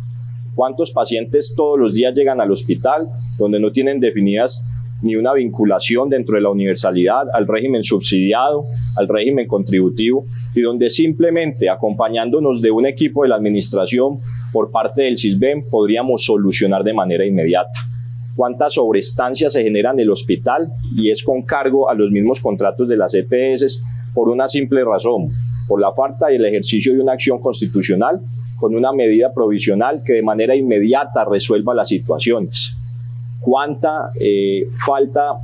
¿Cuántos pacientes todos los días llegan al hospital donde no tienen definidas ni una vinculación dentro de la universalidad al régimen subsidiado, al régimen contributivo, y donde simplemente acompañándonos de un equipo de la administración por parte del CISBEN podríamos solucionar de manera inmediata? cuántas sobrestancias se generan en el hospital y es con cargo a los mismos contratos de las EPS por una simple razón, por la falta del ejercicio de una acción constitucional con una medida provisional que de manera inmediata resuelva las situaciones. Cuánta eh, falta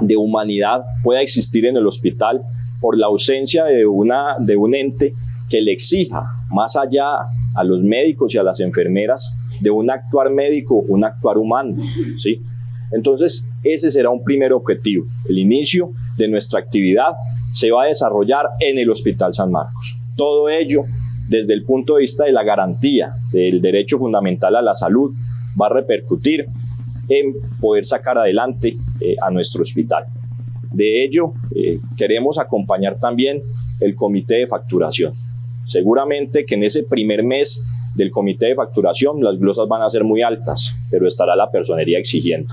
de humanidad pueda existir en el hospital por la ausencia de, una, de un ente que le exija más allá a los médicos y a las enfermeras de un actuar médico, un actuar humano, ¿sí? Entonces, ese será un primer objetivo. El inicio de nuestra actividad se va a desarrollar en el Hospital San Marcos. Todo ello desde el punto de vista de la garantía del derecho fundamental a la salud va a repercutir en poder sacar adelante eh, a nuestro hospital. De ello, eh, queremos acompañar también el comité de facturación. Seguramente que en ese primer mes del comité de facturación, las glosas van a ser muy altas, pero estará la personería exigiendo.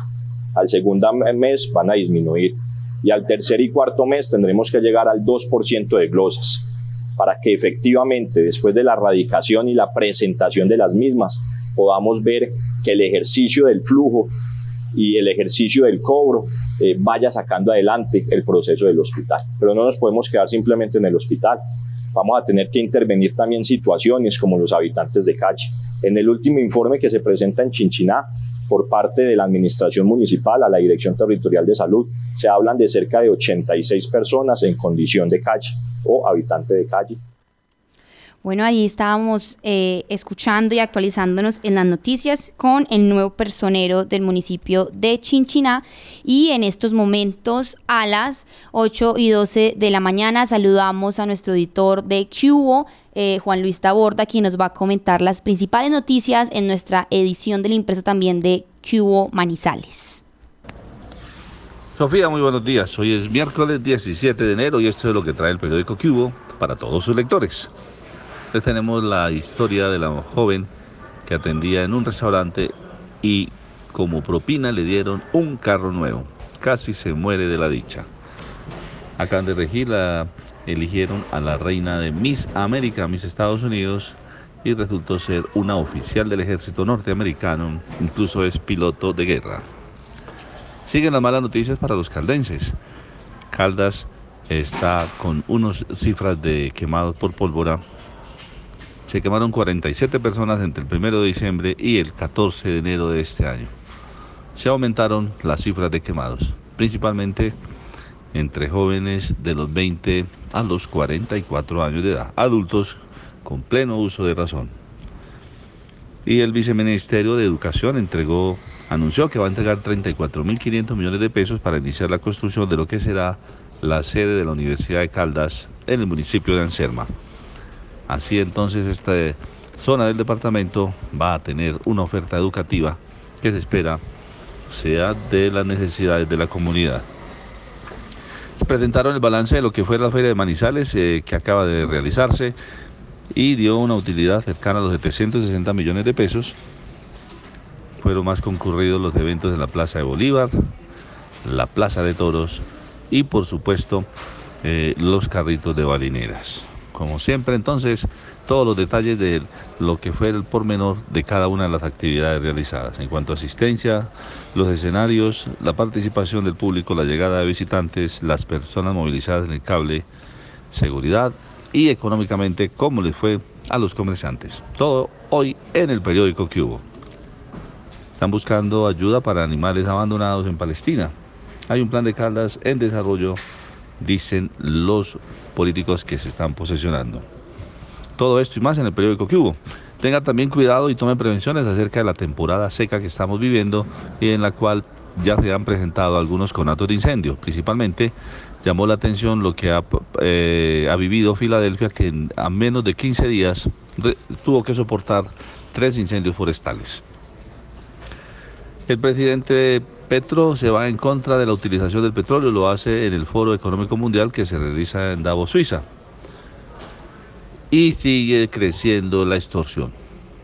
Al segundo mes van a disminuir y al tercer y cuarto mes tendremos que llegar al 2% de glosas para que efectivamente después de la radicación y la presentación de las mismas podamos ver que el ejercicio del flujo y el ejercicio del cobro eh, vaya sacando adelante el proceso del hospital. Pero no nos podemos quedar simplemente en el hospital vamos a tener que intervenir también situaciones como los habitantes de calle. En el último informe que se presenta en Chinchiná por parte de la Administración Municipal a la Dirección Territorial de Salud, se hablan de cerca de 86 personas en condición de calle o habitante de calle. Bueno, ahí estábamos eh, escuchando y actualizándonos en las noticias con el nuevo personero del municipio de Chinchiná y en estos momentos a las 8 y 12 de la mañana saludamos a nuestro editor de Cubo, eh, Juan Luis Taborda, quien nos va a comentar las principales noticias en nuestra edición del impreso también de Cubo Manizales. Sofía, muy buenos días. Hoy es miércoles 17 de enero y esto es lo que trae el periódico Cubo para todos sus lectores. Tenemos la historia de la joven que atendía en un restaurante y como propina le dieron un carro nuevo. Casi se muere de la dicha. Acá de Regir la eligieron a la reina de Miss América, Miss Estados Unidos, y resultó ser una oficial del ejército norteamericano, incluso es piloto de guerra. Siguen las malas noticias para los caldenses. Caldas está con unas cifras de quemados por pólvora se quemaron 47 personas entre el 1 de diciembre y el 14 de enero de este año. Se aumentaron las cifras de quemados, principalmente entre jóvenes de los 20 a los 44 años de edad, adultos con pleno uso de razón. Y el viceministerio de Educación entregó, anunció que va a entregar 34.500 millones de pesos para iniciar la construcción de lo que será la sede de la Universidad de Caldas en el municipio de Anserma. Así entonces esta zona del departamento va a tener una oferta educativa que se espera sea de las necesidades de la comunidad. Presentaron el balance de lo que fue la feria de Manizales eh, que acaba de realizarse y dio una utilidad cercana a los 760 millones de pesos. Fueron más concurridos los eventos de la Plaza de Bolívar, la Plaza de Toros y por supuesto eh, los carritos de balineras como siempre entonces todos los detalles de lo que fue el pormenor de cada una de las actividades realizadas en cuanto a asistencia, los escenarios, la participación del público, la llegada de visitantes, las personas movilizadas en el cable, seguridad y económicamente cómo les fue a los comerciantes. Todo hoy en el periódico que hubo. Están buscando ayuda para animales abandonados en Palestina. Hay un plan de Caldas en desarrollo dicen los políticos que se están posesionando. Todo esto y más en el periódico que hubo. Tenga también cuidado y tome prevenciones acerca de la temporada seca que estamos viviendo y en la cual ya se han presentado algunos conatos de incendio. Principalmente llamó la atención lo que ha, eh, ha vivido Filadelfia, que a menos de 15 días tuvo que soportar tres incendios forestales. El presidente Petro se va en contra de la utilización del petróleo, lo hace en el Foro Económico Mundial que se realiza en Davos, Suiza. y sigue creciendo la extorsión.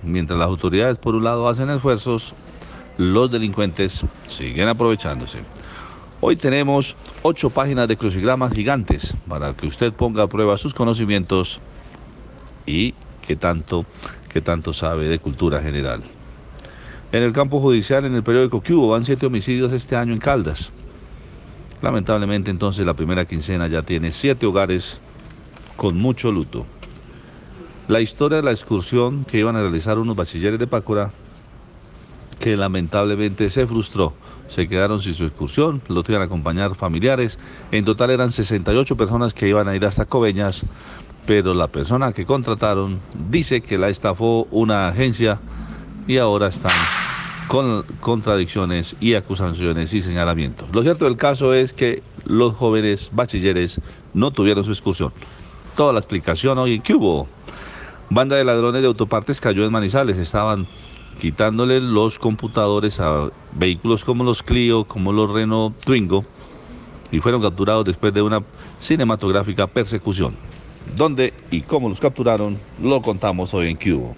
Mientras las autoridades por un lado hacen esfuerzos, los delincuentes siguen aprovechándose. Hoy tenemos ocho páginas de crucigramas gigantes para que usted ponga a prueba sus conocimientos y qué tanto, qué tanto sabe de cultura general. En el campo judicial, en el periódico Cubo, van siete homicidios este año en Caldas. Lamentablemente entonces la primera quincena ya tiene siete hogares con mucho luto. La historia de la excursión que iban a realizar unos bachilleres de Pácora, que lamentablemente se frustró. Se quedaron sin su excursión, los iban a acompañar familiares. En total eran 68 personas que iban a ir hasta Coveñas, pero la persona que contrataron dice que la estafó una agencia y ahora están con contradicciones y acusaciones y señalamientos. Lo cierto del caso es que los jóvenes bachilleres no tuvieron su excursión. Toda la explicación hoy en hubo. Banda de ladrones de autopartes cayó en Manizales. Estaban quitándole los computadores a vehículos como los Clio, como los Renault Twingo, y fueron capturados después de una cinematográfica persecución. ¿Dónde y cómo los capturaron? Lo contamos hoy en Cubo.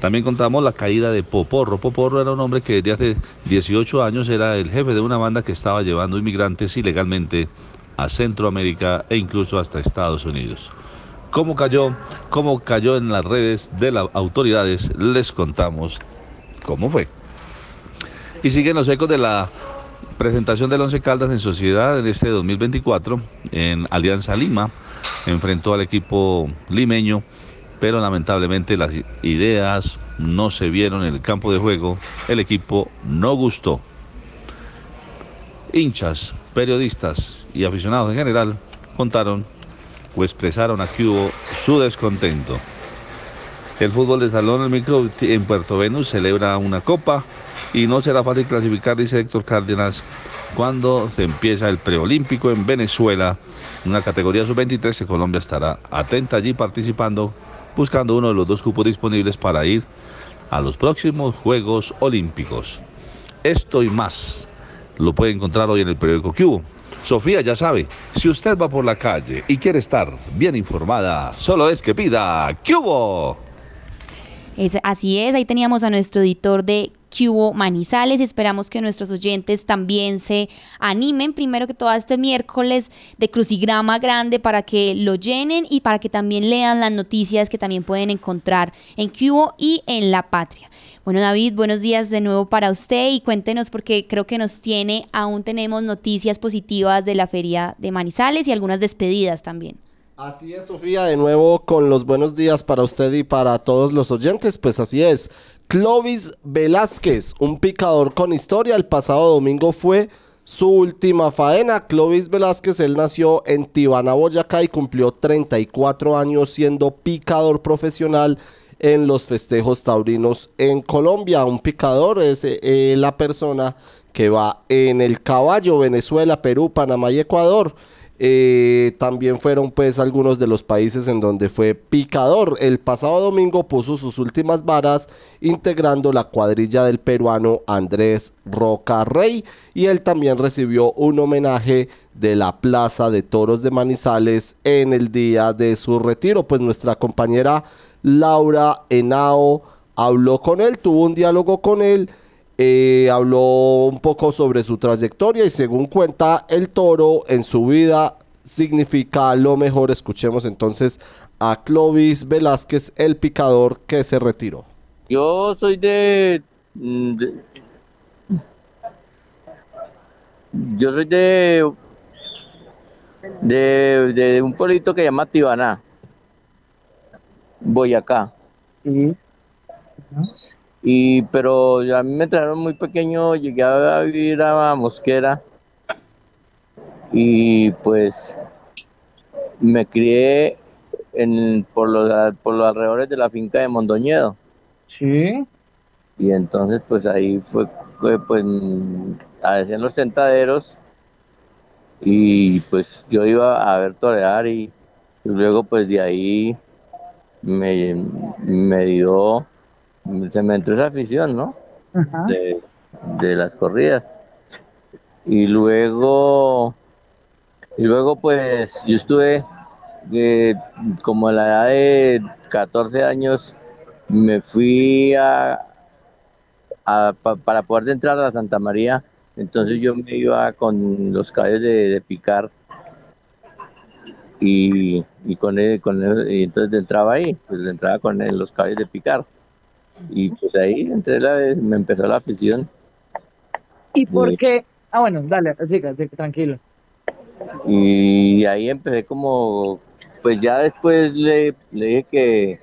También contamos la caída de Poporro. Poporro era un hombre que desde hace 18 años era el jefe de una banda que estaba llevando inmigrantes ilegalmente a Centroamérica e incluso hasta Estados Unidos. ¿Cómo cayó? ¿Cómo cayó en las redes de las autoridades? Les contamos cómo fue. Y siguen los ecos de la presentación del Once Caldas en Sociedad en este 2024 en Alianza Lima. Enfrentó al equipo limeño pero lamentablemente las ideas no se vieron en el campo de juego, el equipo no gustó. Hinchas, periodistas y aficionados en general contaron o expresaron aquí hubo su descontento. El fútbol de salón micro en Puerto Venus celebra una copa y no será fácil clasificar, dice Héctor Cárdenas, cuando se empieza el preolímpico en Venezuela, una categoría sub-23 Colombia estará atenta allí participando buscando uno de los dos cupos disponibles para ir a los próximos Juegos Olímpicos. Esto y más lo puede encontrar hoy en el periódico Cubo. Sofía ya sabe, si usted va por la calle y quiere estar bien informada, solo es que pida Cubo. Así es, ahí teníamos a nuestro editor de Cubo Manizales. Esperamos que nuestros oyentes también se animen, primero que todo, este miércoles de crucigrama grande para que lo llenen y para que también lean las noticias que también pueden encontrar en Cubo y en La Patria. Bueno, David, buenos días de nuevo para usted y cuéntenos porque creo que nos tiene, aún tenemos noticias positivas de la feria de Manizales y algunas despedidas también. Así es, Sofía, de nuevo con los buenos días para usted y para todos los oyentes. Pues así es, Clovis Velázquez, un picador con historia, el pasado domingo fue su última faena. Clovis Velázquez, él nació en Tibana, Boyacá y cumplió 34 años siendo picador profesional en los festejos taurinos en Colombia. Un picador es eh, la persona que va en el caballo Venezuela, Perú, Panamá y Ecuador. Eh, también fueron pues algunos de los países en donde fue picador. El pasado domingo puso sus últimas varas integrando la cuadrilla del peruano Andrés Roca Rey y él también recibió un homenaje de la Plaza de Toros de Manizales en el día de su retiro. Pues nuestra compañera Laura Henao habló con él, tuvo un diálogo con él. Eh, habló un poco sobre su trayectoria y según cuenta el toro en su vida significa lo mejor. Escuchemos entonces a Clovis Velázquez, el picador que se retiró. Yo soy de, de yo soy de, de, de un pueblito que se llama Tibaná, Boyacá. Y, pero a mí me trajeron muy pequeño, llegué a vivir a Mosquera y pues me crié en, por, los, por los alrededores de la finca de Mondoñedo. Sí. Y entonces pues ahí fue, pues en los tentaderos y pues yo iba a ver torear y, y luego pues de ahí me, me dio se me entró esa afición, ¿no? De, de, las corridas. Y luego, y luego pues yo estuve eh, como a la edad de 14 años, me fui a, a- pa- para poder entrar a Santa María, entonces yo me iba con los caballos de, de picar y, y con él, con él- y entonces entraba ahí, pues entraba con él, los caballos de picar. Y pues ahí entré la, me empezó la afición. ¿Y por qué? Ah, bueno, dale, siga, siga, tranquilo. Y ahí empecé como, pues ya después le, le dije que,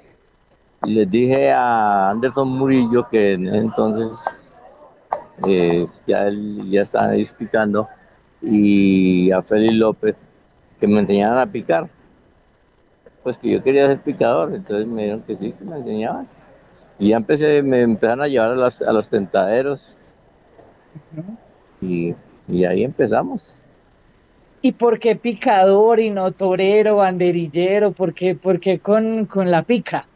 les dije a Anderson Murillo que en ese entonces eh, ya, él- ya estaban ahí picando y a Félix López que me enseñaran a picar. Pues que yo quería ser picador, entonces me dijeron que sí, que me enseñaban. Y ya empecé, me empezaron a llevar a, las- a los tentaderos y, y ahí empezamos. ¿Y por qué picador y no torero, banderillero? ¿Por qué, por qué con, con la pica?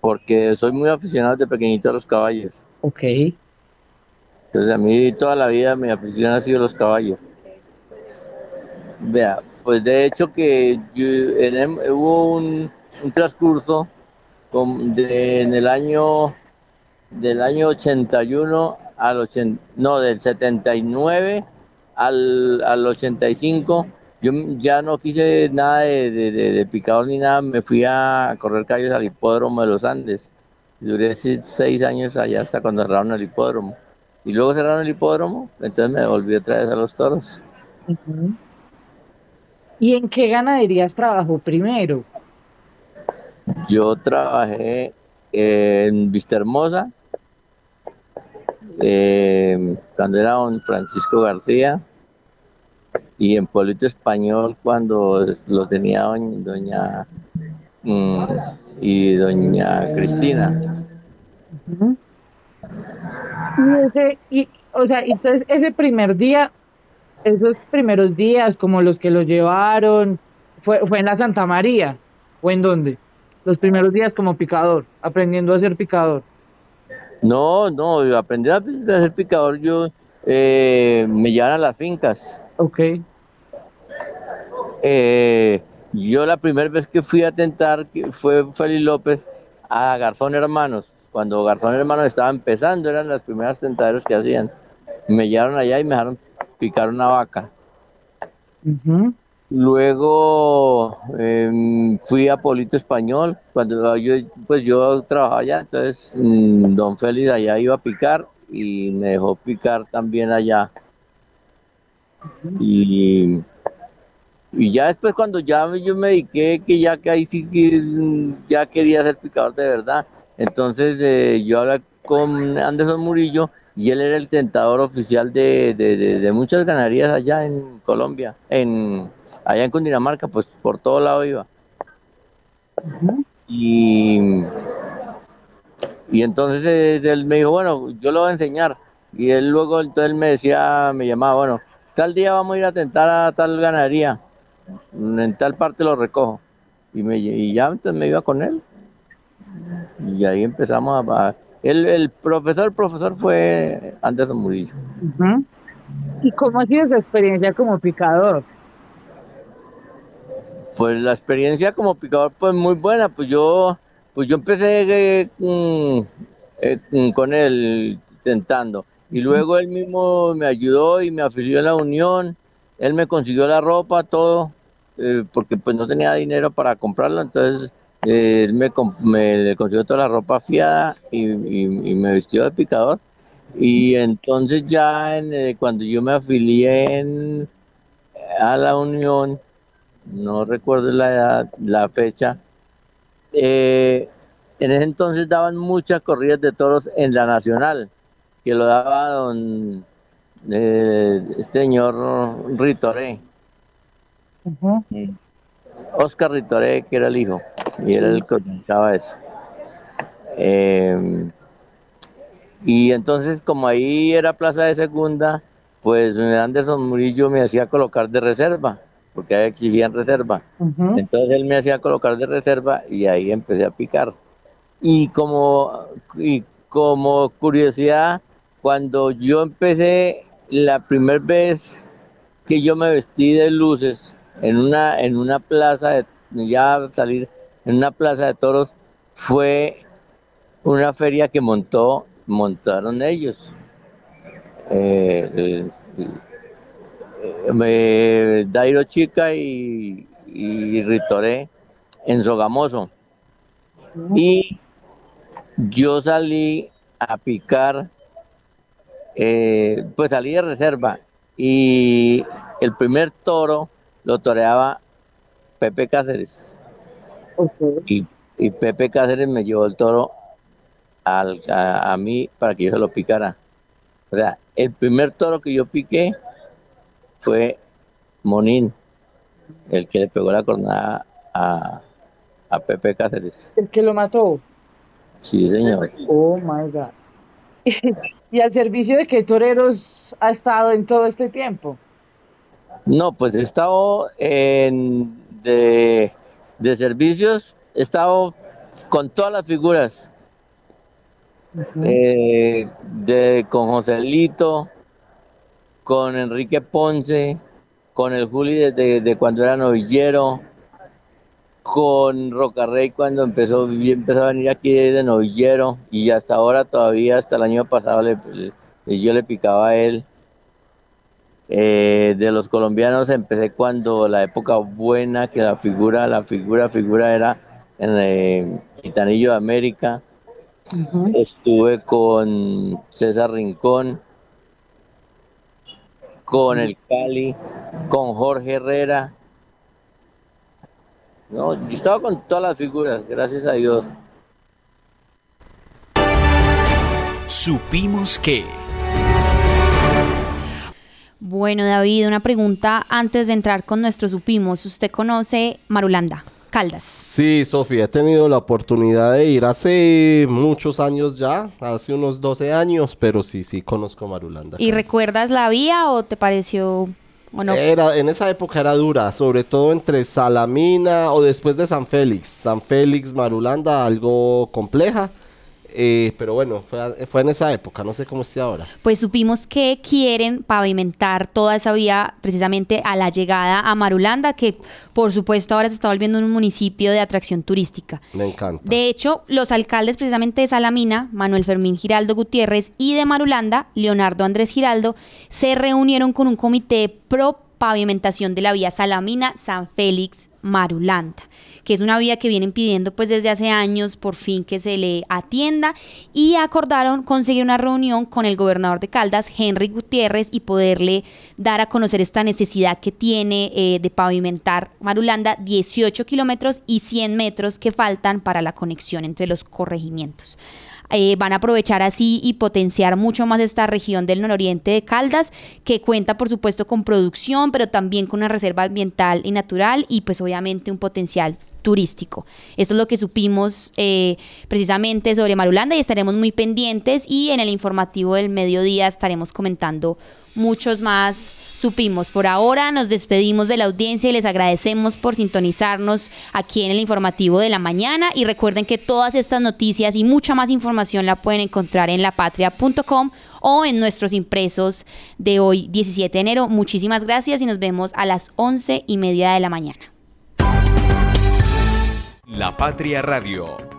porque soy muy aficionado desde pequeñito a los caballos. Ok. Entonces a mí toda la vida mi afición ha sido los caballos. Vea, pues de hecho que yo- en hubo un, un transcurso de- en el año del año 81 al 80, no, del 79 al, al 85, yo ya no quise nada de, de- de- picador ni nada, me fui a correr calles al hipódromo de los Andes. Duré se- seis años allá hasta cuando cerraron el hipódromo. Y luego cerraron el hipódromo, entonces me volví otra vez a los toros. ¿Y en qué ganaderías trabajó primero? Yo trabajé en Vista Hermosa, eh, cuando era don Francisco García, y en Pueblito Español cuando lo tenía doña, mm, y doña Cristina. Y ese, y, o sea, entonces ese primer día, esos primeros días, como los que lo llevaron, fue, fue en la Santa María, ¿o en dónde? Los primeros días como picador, aprendiendo a ser picador. No, no, yo aprendí a ser picador, yo eh, me llevan a las fincas. Ok. Eh, yo la primera vez que fui a tentar fue Félix López a Garzón Hermanos. Cuando Garzón Hermanos estaba empezando, eran las primeras tentaderos que hacían. Me llevaron allá y me dejaron picar una vaca. Luego em, fui a Polito Español, cuando yo, pues yo trabajaba allá, entonces mm, don Félix allá iba a picar y me dejó picar también allá. Y, y ya después cuando ya yo me dediqué, que ya que ahí sí que mm, ya quería ser picador de verdad, entonces eh, yo hablé con Anderson Murillo y él era el tentador oficial de, de- de- de muchas ganaderías allá en Colombia, en allá en Cundinamarca, pues por todo lado iba. Y, y entonces eh, él me dijo, bueno, yo lo voy a enseñar. Y él luego entonces él me decía, me llamaba, bueno, tal día vamos a ir a tentar a tal ganadería, en tal parte lo recojo. Y, me, y ya entonces me iba con él. Y ahí empezamos a... a- el, el profesor, profesor fue Anderson Murillo. ¿Y cómo ha sido esa experiencia como picador? Pues la experiencia como picador pues muy buena, pues yo pues yo empecé eh, mm, eh, mm, con él tentando y luego él mismo me ayudó y me afilió a la unión, él me consiguió la ropa, todo, eh, porque pues no tenía dinero para comprarla, entonces eh, él me, me le consiguió toda la ropa fiada y, y- y me vistió de picador. Y entonces ya en, cuando yo me afilié en- a la unión, no recuerdo la edad, la fecha. eh, en ese entonces daban muchas corridas de toros en la Nacional, que lo daba don eh, este señor Ritoré, Ujú. Oscar Ritoré, que era el hijo, y era el que organizaba eso. Eh, y entonces, como ahí era plaza de segunda, pues Anderson Murillo me hacía colocar de reserva, porque ahí exigían reserva. Entonces él me hacía colocar de reserva y ahí empecé a picar. Y como, y como curiosidad, cuando yo empecé la primera vez que yo me vestí de luces, en una, en una plaza, de, ya salir en una plaza de toros, fue una feria que montó, montaron ellos. Eh, eh, eh, me, Dairo Chica y, y Ritoré en Sogamoso. Y yo salí a picar, eh, pues salí de reserva y el primer toro lo toreaba Pepe Cáceres. Y, y Pepe Cáceres me llevó el toro al- a, a mí para que yo se lo picara. O sea, el primer toro que yo piqué fue Monín, el que le pegó la cornada a, a Pepe Cáceres. El que lo mató. Sí, señor. Oh my God. [LAUGHS] ¿Y al servicio de qué toreros ha estado en todo este tiempo? No, pues he estado en, de, de servicios, he estado con todas las figuras. Eh, de, con Joselito, con Enrique Ponce, con el Juli desde de cuando era novillero, con Rocarrey cuando empezó, empezó a venir aquí de novillero y hasta ahora todavía, hasta el año pasado le- le- yo le picaba a él. Eh, de los colombianos empecé cuando la época buena, que la figura, la figura, figura era en el Gitanillo de América. Estuve con César Rincón, con el Cali, con Jorge Herrera. No, yo estaba con todas las figuras, gracias a Dios. Supimos que. Bueno, David, una pregunta antes de entrar con nuestros supimos. ¿Usted conoce Marulanda, Caldas? Sí, Sofía, he tenido la oportunidad de ir hace muchos años ya, hace unos 12 años, pero sí, sí, conozco Marulanda. ¿Y recuerdas la vía o te pareció o no? Era, en esa época era dura, sobre todo entre Salamina o después de San Félix. San Félix, Marulanda, algo compleja. Eh, pero bueno, fue, fue en esa época, no sé cómo esté ahora. Pues supimos que quieren pavimentar toda esa vía precisamente a la llegada a Marulanda, que por supuesto ahora se está volviendo un municipio de atracción turística. Me encanta. De hecho, los alcaldes precisamente de Salamina, Manuel Fermín Giraldo Gutiérrez, y de Marulanda, Leonardo Andrés Giraldo, se reunieron con un comité pro pavimentación de la vía Salamina-San Félix. Marulanda, que es una vía que vienen pidiendo pues desde hace años por fin que se le atienda y acordaron conseguir una reunión con el gobernador de Caldas, Henry Gutiérrez, y poderle dar a conocer esta necesidad que tiene eh, de pavimentar Marulanda 18 kilómetros y 100 metros que faltan para la conexión entre los corregimientos. Eh, van a aprovechar así y potenciar mucho más esta región del nororiente de Caldas, que cuenta por supuesto con producción, pero también con una reserva ambiental y natural y pues obviamente un potencial turístico. Esto es lo que supimos eh, precisamente sobre Marulanda y estaremos muy pendientes y en el informativo del mediodía estaremos comentando muchos más supimos. Por ahora nos despedimos de la audiencia y les agradecemos por sintonizarnos aquí en el informativo de la mañana y recuerden que todas estas noticias y mucha más información la pueden encontrar en lapatria.com o en nuestros impresos de hoy 17 de enero. Muchísimas gracias y nos vemos a las 11 y media de la mañana. La Patria Radio